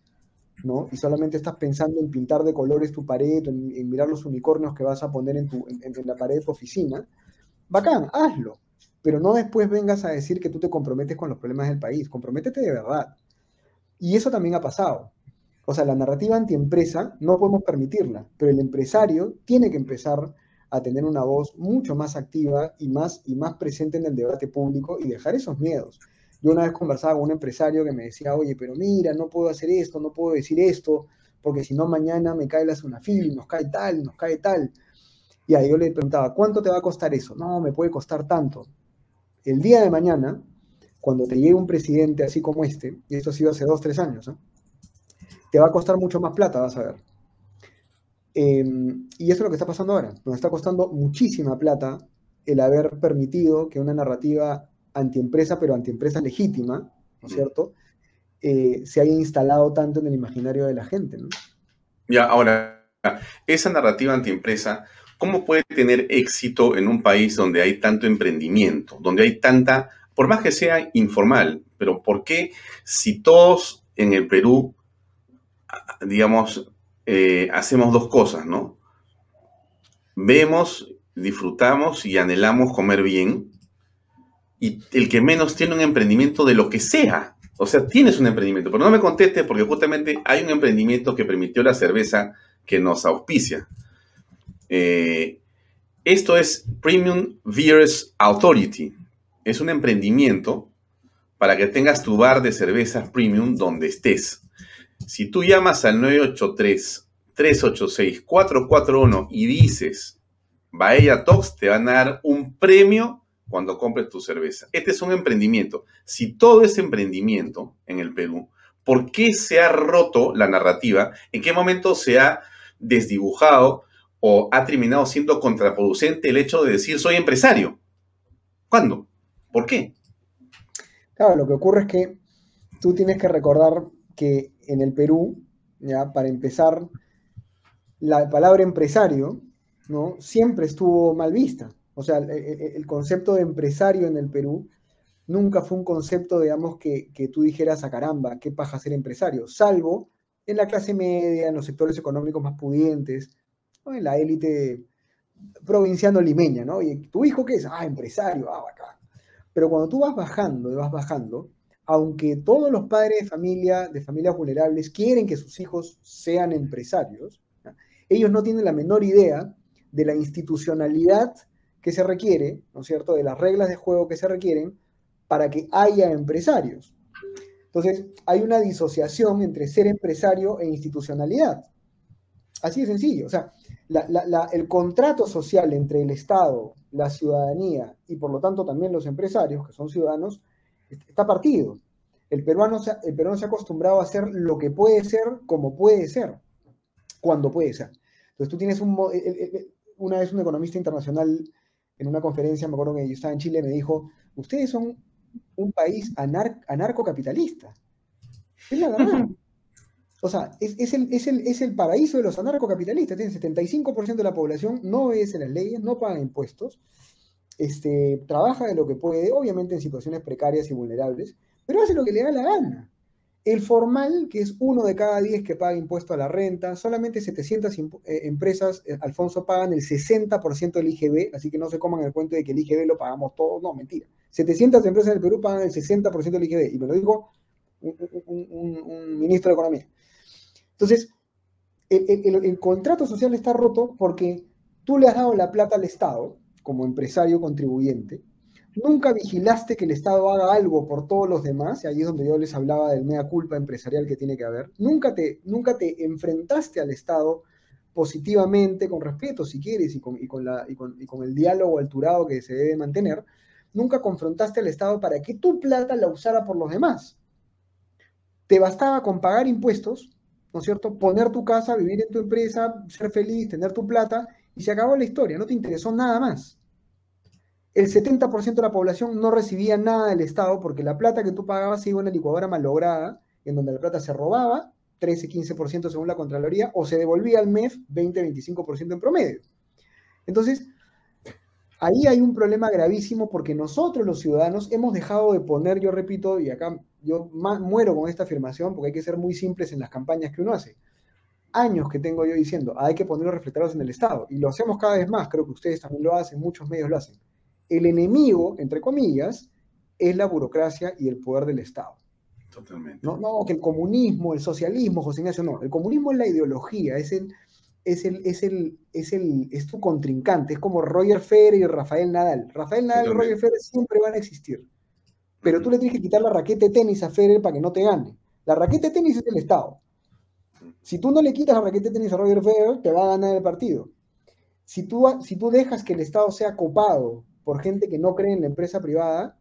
¿no? Y solamente estás pensando en pintar de colores tu pared, en, mirar los unicornios que vas a poner en, tu, en, la pared de tu oficina, bacán, hazlo. Pero no después vengas a decir que tú te comprometes con los problemas del país, comprométete de verdad. Y eso también ha pasado. O sea, la narrativa antiempresa no podemos permitirla, pero el empresario tiene que empezar a tener una voz mucho más activa y más, y más presente en el debate público y dejar esos miedos. Yo una vez conversaba con un empresario que me decía, oye, pero mira, no puedo hacer esto, no puedo decir esto, porque si no mañana me cae la sunafil y nos cae tal, nos cae tal. Y ahí yo le preguntaba, ¿cuánto te va a costar eso? No, me puede costar tanto. El día de mañana, cuando te llegue un presidente así como este, y esto ha sido hace dos, tres años, ¿eh? Te va a costar mucho más plata, vas a ver. Em, y eso es lo que está pasando ahora. Nos está costando muchísima plata el haber permitido que una narrativa antiempresa, pero antiempresa legítima, ¿no es cierto?, eh, se haya instalado tanto en el imaginario de la gente. ¿no? Ya, ahora, esa narrativa antiempresa, ¿cómo puede tener éxito en un país donde hay tanto emprendimiento, donde hay tanta, por más que sea informal, pero ¿por qué si todos en el Perú digamos, eh, hacemos dos cosas, ¿no? Vemos, disfrutamos y anhelamos comer bien. Y el que menos tiene un emprendimiento de lo que sea. O sea, tienes un emprendimiento, pero no me contestes porque justamente hay un emprendimiento que permitió la cerveza que nos auspicia. Eh, esto es Premium Beers Authority. Es un emprendimiento para que tengas tu bar de cervezas premium donde estés. Si tú llamas al 983-386-441 y dices Bahía Talks, te van a dar un premio cuando compres tu cerveza. Este es un emprendimiento. Si todo es emprendimiento en el Perú, ¿por qué se ha roto la narrativa? ¿En qué momento se ha desdibujado o ha terminado siendo contraproducente el hecho de decir soy empresario? ¿Cuándo? ¿Por qué? Claro, lo que ocurre es que tú tienes que recordar que en el Perú, ya para empezar, la palabra empresario ¿no? siempre estuvo mal vista. O sea, el, concepto de empresario en el Perú nunca fue un concepto, digamos, que, que tú dijeras a ah, caramba, qué paja ser empresario, salvo en la clase media, en los sectores económicos más pudientes, en la élite provinciano-limeña, ¿no? ¿Y tu hijo qué es? Ah, empresario, ah, bacán. Pero cuando tú vas bajando y vas bajando, aunque todos los padres de familia, de familias vulnerables, quieren que sus hijos sean empresarios, ellos no tienen la menor idea de la institucionalidad que se requiere, ¿no es cierto?, de las reglas de juego que se requieren para que haya empresarios. Entonces, hay una disociación entre ser empresario e institucionalidad. Así de sencillo. O sea, el contrato social entre el Estado, la ciudadanía y por lo tanto también los empresarios, que son ciudadanos, está partido. El peruano, se, el peruano se ha acostumbrado a hacer lo que puede ser como puede ser, cuando puede ser. Entonces tú tienes un... Una vez un economista internacional en una conferencia, me acuerdo que yo estaba en Chile, me dijo, ustedes son un país anarcocapitalista. Es la verdad. O sea, es, el, es, el, paraíso de los anarcocapitalistas. Tienen 75% de la población, no obedece las leyes, no paga impuestos, este, trabaja de lo que puede, obviamente en situaciones precarias y vulnerables, pero hace lo que le da la gana. El formal, que es uno de cada diez que paga impuesto a la renta, solamente 700 eh, empresas, eh, Alfonso, pagan el 60% del IGB, así que no se coman el cuento de que el IGB lo pagamos todos, no, mentira. 700 empresas del Perú pagan el 60% del IGB, y me lo dijo un ministro de Economía. Entonces, el, contrato social está roto porque tú le has dado la plata al Estado, como empresario contribuyente, nunca vigilaste que el Estado haga algo por todos los demás, y ahí es donde yo les hablaba del mea culpa empresarial que tiene que haber, nunca te, nunca te enfrentaste al Estado positivamente, con respeto si quieres, y con, la, y con el diálogo alturado que se debe mantener, nunca confrontaste al Estado para que tu plata la usara por los demás. Te bastaba con pagar impuestos ¿no es cierto? Poner tu casa, vivir en tu empresa, ser feliz, tener tu plata, y se acabó la historia, no te interesó nada más. El 70% de la población no recibía nada del Estado porque la plata que tú pagabas iba a una licuadora malograda, en donde la plata se robaba, 13-15% según la Contraloría, o se devolvía al MEF 20-25% en promedio. Entonces, ahí hay un problema gravísimo porque nosotros los ciudadanos hemos dejado de poner, yo repito, y acá yo muero con esta afirmación porque hay que ser muy simples en las campañas que uno hace. Años que tengo yo diciendo, hay que poner los reflectores en el Estado, y lo hacemos cada vez más, creo que ustedes también lo hacen, muchos medios lo hacen. El enemigo, entre comillas, es la burocracia y el poder del Estado. Totalmente. No, no, que el comunismo, el socialismo, José Ignacio, no. El comunismo es la ideología, es el, es el, es el, es el, es tu contrincante, es como Roger Federer y Rafael Nadal. Rafael Nadal y Roger Federer siempre van a existir pero tú le tienes que quitar la raqueta de tenis a Federer para que no te gane. La raqueta de tenis es el Estado. Si tú no le quitas la raqueta de tenis a Roger Federer, te va a ganar el partido. Si tú, si tú dejas que el Estado sea copado por gente que no cree en la empresa privada,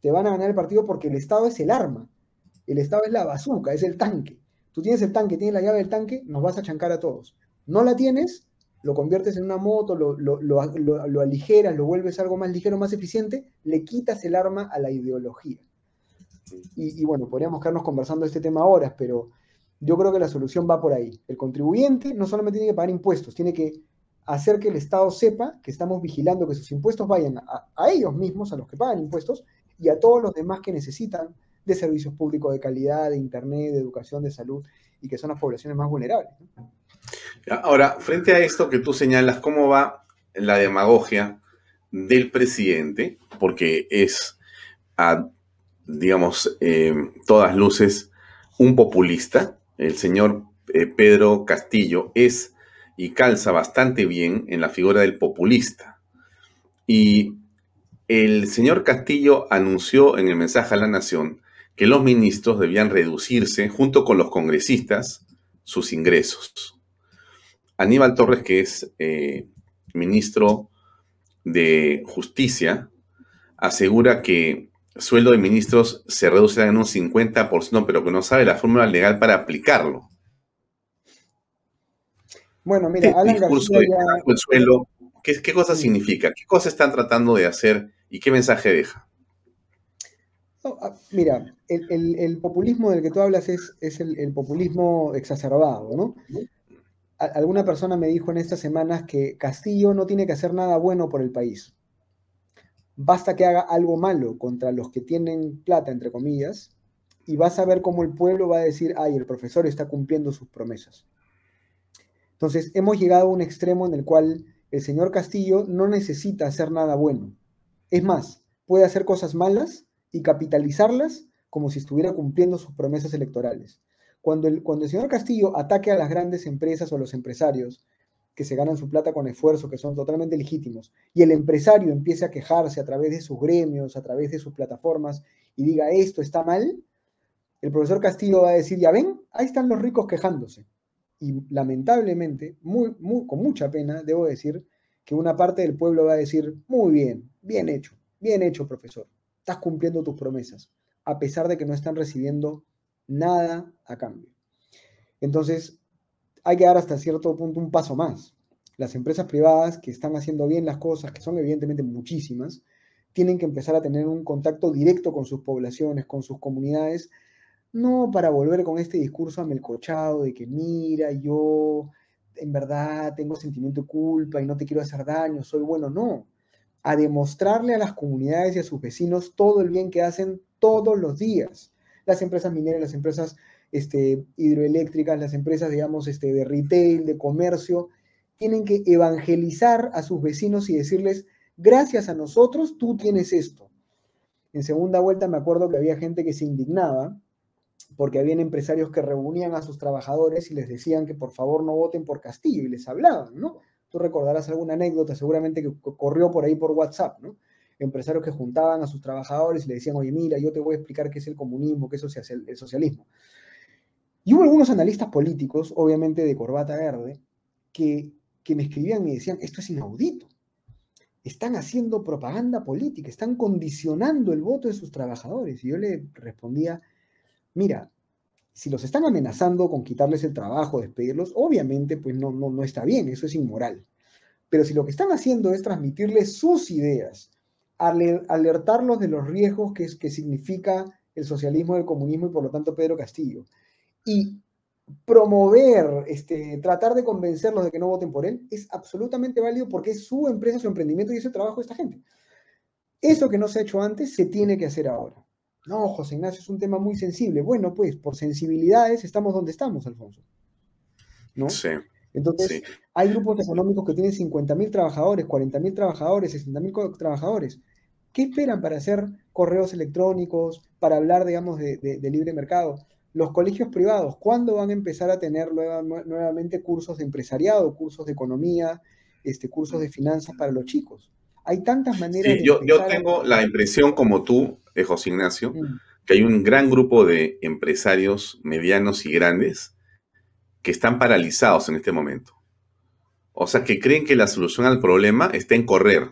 te van a ganar el partido porque el Estado es el arma. El Estado es la bazuca, es el tanque. Tú tienes el tanque, tienes la llave del tanque, nos vas a chancar a todos. No la tienes, lo conviertes en una moto, lo, lo, aligeras, lo vuelves algo más ligero, más eficiente, le quitas el arma a la ideología. Y, bueno, podríamos quedarnos conversando de este tema horas, pero yo creo que la solución va por ahí. El contribuyente no solamente tiene que pagar impuestos, tiene que hacer que el Estado sepa que estamos vigilando que sus impuestos vayan a, ellos mismos, a los que pagan impuestos, y a todos los demás que necesitan de servicios públicos de calidad, de Internet, de educación, de salud, y que son las poblaciones más vulnerables. Ahora, frente a esto que tú señalas, ¿cómo va la demagogia del presidente? Porque es, a, digamos, eh, todas luces, un populista. El señor eh, Pedro Castillo es y calza bastante bien en la figura del populista. Y el señor Castillo anunció en el mensaje a la nación que los ministros debían reducirse, junto con los congresistas, sus ingresos. Aníbal Torres, que es eh, ministro de Justicia, asegura que sueldo de ministros se reduce en un 50%, pero que no sabe la fórmula legal para aplicarlo. Bueno, mira, este Alan discurso de el suelo, ¿qué, cosa significa? ¿Qué cosa están tratando de hacer y qué mensaje deja? Ah, mira, el, populismo del que tú hablas es, es el, el, populismo exacerbado, ¿no? alguna persona me dijo en estas semanas que Castillo no tiene que hacer nada bueno por el país. Basta que haga algo malo contra los que tienen plata, entre comillas, y vas a ver cómo el pueblo va a decir, ay, el profesor está cumpliendo sus promesas. Entonces, hemos llegado a un extremo en el cual el señor Castillo no necesita hacer nada bueno. Es más, puede hacer cosas malas y capitalizarlas como si estuviera cumpliendo sus promesas electorales. Cuando el, cuando el señor Castillo ataque a las grandes empresas o a los empresarios que se ganan su plata con esfuerzo, que son totalmente legítimos, y el empresario empiece a quejarse a través de sus gremios, a través de sus plataformas, y diga esto está mal, el profesor Castillo va a decir, ya ven, ahí están los ricos quejándose. Y lamentablemente, muy, muy, con mucha pena, debo decir que una parte del pueblo va a decir, muy bien, bien hecho, bien hecho, profesor, estás cumpliendo tus promesas, a pesar de que no están recibiendo nada a cambio. Entonces, hay que dar hasta cierto punto un paso más. Las empresas privadas que están haciendo bien las cosas, que son evidentemente muchísimas, tienen que empezar a tener un contacto directo con sus poblaciones, con sus comunidades, no para volver con este discurso amelcochado de que mira, yo en verdad tengo sentimiento de culpa y no te quiero hacer daño, soy bueno, no. A demostrarle a las comunidades y a sus vecinos todo el bien que hacen todos los días. Las empresas mineras, las empresas este, hidroeléctricas, las empresas, digamos, este, de retail, de comercio, tienen que evangelizar a sus vecinos y decirles, gracias a nosotros, tú tienes esto. En segunda vuelta me acuerdo que había gente que se indignaba porque habían empresarios que reunían a sus trabajadores y les decían que por favor no voten por Castillo y les hablaban, ¿no? Tú recordarás alguna anécdota seguramente que corrió por ahí por WhatsApp, ¿no? Empresarios que juntaban a sus trabajadores y le decían, oye, mira, yo te voy a explicar qué es el comunismo, qué es el socialismo. Y hubo algunos analistas políticos, obviamente de corbata verde, que, que me escribían y decían, esto es inaudito. Están haciendo propaganda política, están condicionando el voto de sus trabajadores. Y yo le respondía, mira, si los están amenazando con quitarles el trabajo, despedirlos, obviamente pues no, no, no está bien, eso es inmoral. Pero si lo que están haciendo es transmitirles sus ideas, alertarlos de los riesgos que, es, que significa el socialismo, el comunismo y por lo tanto Pedro Castillo, y promover, este, tratar de convencerlos de que no voten por él, es absolutamente válido porque es su empresa, su emprendimiento y ese trabajo de esta gente. Eso que no se ha hecho antes se tiene que hacer ahora. No, José Ignacio, es un tema muy sensible. Bueno, pues por sensibilidades estamos donde estamos, Alfonso. ¿No? Sí. Entonces, hay grupos económicos que tienen 50.000 trabajadores, 40.000 trabajadores, 60.000 trabajadores. ¿Qué esperan para hacer correos electrónicos, para hablar, digamos, de, de, libre mercado? Los colegios privados, ¿cuándo van a empezar a tener nuevamente cursos de empresariado, cursos de economía, este, cursos de finanzas para los chicos? Hay tantas maneras. Sí, yo, yo tengo la impresión, como tú, de José Ignacio, mm. que hay un gran grupo de empresarios medianos y grandes que están paralizados en este momento. O sea, que creen que la solución al problema está en correr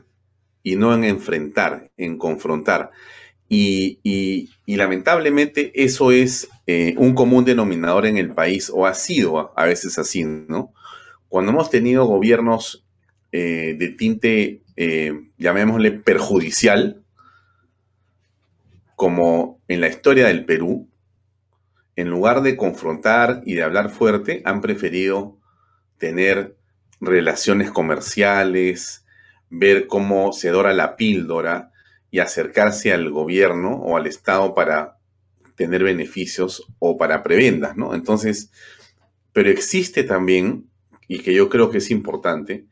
y no en enfrentar, en confrontar. Y, lamentablemente eso es eh, un común denominador en el país, o ha sido a, veces así, ¿no? Cuando hemos tenido gobiernos eh, de tinte, eh, llamémosle, perjudicial, como en la historia del Perú, en lugar de confrontar y de hablar fuerte, han preferido tener relaciones comerciales, ver cómo se dora la píldora y acercarse al gobierno o al Estado para tener beneficios o para prebendas, ¿no? Entonces, pero existe también, y que yo creo que es importante,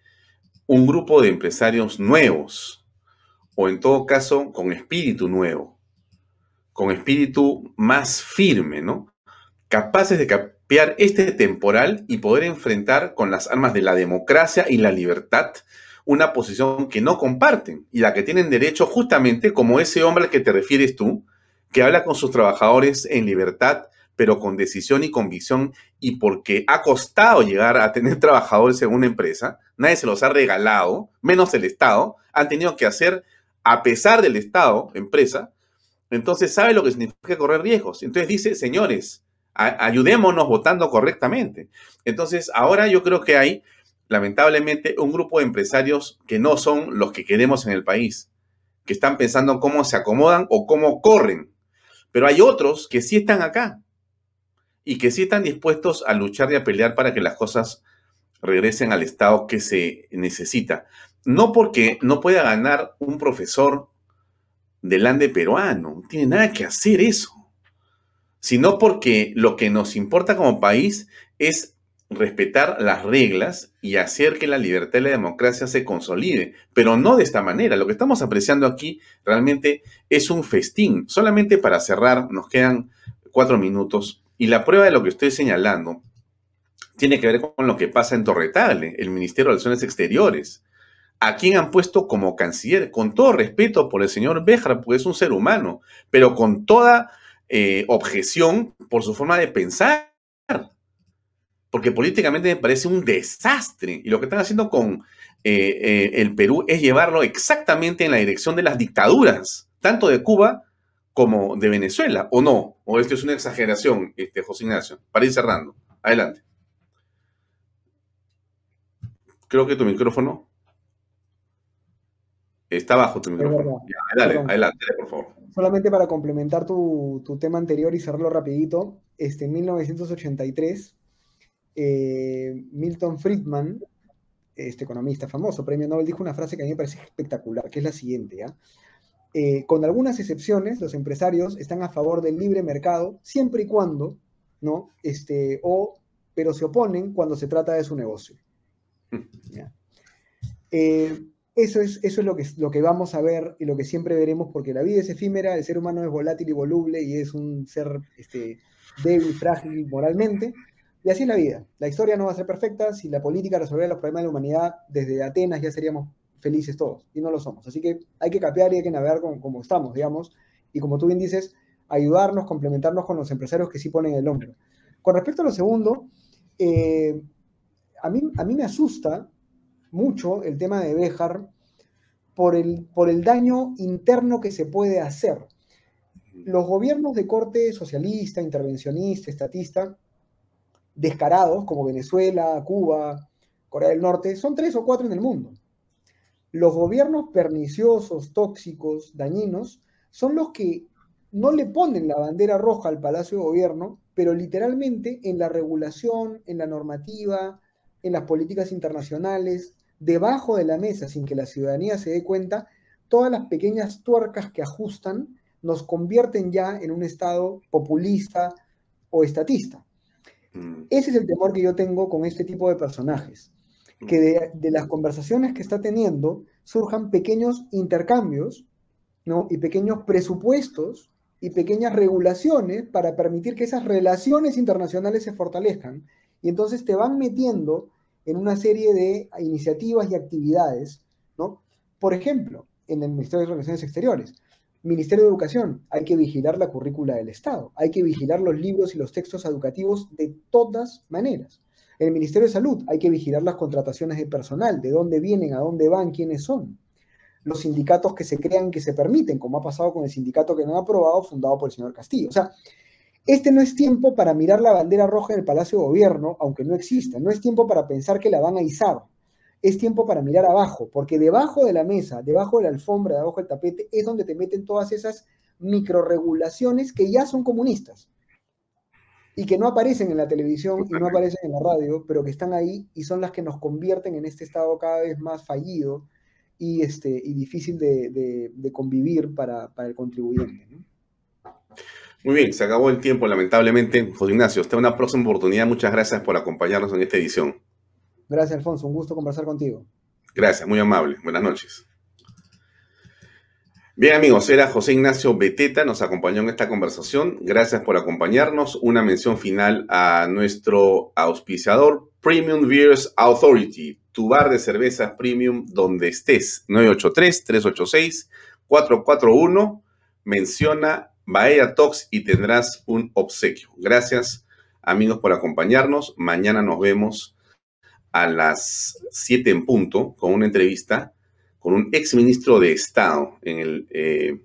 un grupo de empresarios nuevos, o en todo caso con espíritu nuevo, con espíritu más firme, ¿no? Capaces de capear este temporal y poder enfrentar con las armas de la democracia y la libertad una posición que no comparten y la que tienen derecho justamente como ese hombre al que te refieres tú, que habla con sus trabajadores en libertad, pero con decisión y convicción, y porque ha costado llegar a tener trabajadores en una empresa, nadie se los ha regalado, menos el Estado, han tenido que hacer, a pesar del Estado, empresa, entonces sabe lo que significa correr riesgos. Entonces dice, señores, ayudémonos votando correctamente. Entonces, ahora yo creo que hay, lamentablemente, un grupo de empresarios que no son los que queremos en el país, que están pensando cómo se acomodan o cómo corren. Pero hay otros que sí están acá y que sí están dispuestos a luchar y a pelear para que las cosas regresen al estado que se necesita. No porque no pueda ganar un profesor del ande peruano. No tiene nada que hacer eso. Sino porque lo que nos importa como país es respetar las reglas y hacer que la libertad y la democracia se consolide, pero no de esta manera. Lo que estamos apreciando aquí realmente es un festín. Solamente para cerrar, nos quedan cuatro minutos y la prueba de lo que estoy señalando tiene que ver con lo que pasa en Torretable, el Ministerio de Relaciones Exteriores. ¿A quién han puesto como canciller? Con todo respeto por el señor Béjar, porque es un ser humano, pero con toda eh, objeción por su forma de pensar. Porque políticamente me parece un desastre. Y lo que están haciendo con eh, eh, el Perú es llevarlo exactamente en la dirección de las dictaduras, tanto de Cuba como de Venezuela, ¿o no? ¿O esto es una exageración, este, José Ignacio? Para ir cerrando. Adelante. Creo que tu micrófono está bajo tu micrófono. adelante, por favor. Solamente para complementar tu, tema anterior y cerrarlo rapidito, este, en 1983, eh, Milton Friedman, este economista famoso, premio Nobel, dijo una frase que a mí me parece espectacular, que es la siguiente, eh, con algunas excepciones, los empresarios están a favor del libre mercado siempre y cuando, ¿no? Este, o, pero se oponen cuando se trata de su negocio. Eh, eso es, eso es lo, que, lo que vamos a ver y lo que siempre veremos, porque la vida es efímera, el ser humano es volátil y voluble y es un ser este, débil, frágil moralmente. Y así es la vida. La historia no va a ser perfecta. Si la política resolviera los problemas de la humanidad desde Atenas, ya seríamos felices todos. Y no lo somos. Así que hay que capear y hay que navegar como, estamos, digamos. Y como tú bien dices, ayudarnos, complementarnos con los empresarios que sí ponen el hombro. Con respecto a lo segundo, eh, a mí, a mí me asusta mucho el tema de Béjar por el, por el daño interno que se puede hacer. Los gobiernos de corte socialista, intervencionista, estatista, descarados, como Venezuela, Cuba, Corea del Norte, son tres o cuatro en el mundo. Los gobiernos perniciosos, tóxicos, dañinos, son los que no le ponen la bandera roja al Palacio de Gobierno, pero literalmente en la regulación, en la normativa, en las políticas internacionales, debajo de la mesa, sin que la ciudadanía se dé cuenta, todas las pequeñas tuercas que ajustan nos convierten ya en un Estado populista o estatista. Mm. Ese es el temor que yo tengo con este tipo de personajes, que de, de las conversaciones que está teniendo surjan pequeños intercambios ¿no? y pequeños presupuestos y pequeñas regulaciones para permitir que esas relaciones internacionales se fortalezcan. Y entonces te van metiendo en una serie de iniciativas y actividades, ¿no? Por ejemplo, en el Ministerio de Relaciones Exteriores, Ministerio de Educación, hay que vigilar la currícula del Estado, hay que vigilar los libros y los textos educativos de todas maneras. En el Ministerio de Salud hay que vigilar las contrataciones de personal, de dónde vienen, a dónde van, quiénes son. Los sindicatos que se crean, que se permiten, como ha pasado con el sindicato que no ha aprobado, fundado por el señor Castillo. O sea, este no es tiempo para mirar la bandera roja del Palacio de Gobierno, aunque no exista. No es tiempo para pensar que la van a izar. Es tiempo para mirar abajo, porque debajo de la mesa, debajo de la alfombra, debajo del tapete, es donde te meten todas esas microregulaciones que ya son comunistas y que no aparecen en la televisión y no aparecen en la radio, pero que están ahí y son las que nos convierten en este estado cada vez más fallido y, este, y difícil de, convivir para, para el contribuyente. ¿no? Muy bien, se acabó el tiempo, lamentablemente. José Ignacio, hasta una próxima oportunidad. Muchas gracias por acompañarnos en esta edición. Gracias, Alfonso. Un gusto conversar contigo. Gracias, muy amable. Buenas noches. Bien amigos, era José Ignacio Beteta, nos acompañó en esta conversación. Gracias por acompañarnos. Una mención final a nuestro auspiciador, Premium Beers Authority, tu bar de cervezas premium donde estés. 983-386-441. Menciona Bahía Talks y tendrás un obsequio. Gracias amigos por acompañarnos. Mañana nos vemos a las 7 en punto con una entrevista con un ex ministro de Estado en el, eh,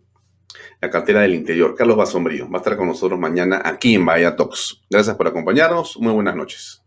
la cartera del Interior, Carlos Basombrío. Va a estar con nosotros mañana aquí en Bahía Talks. Gracias por acompañarnos. Muy buenas noches.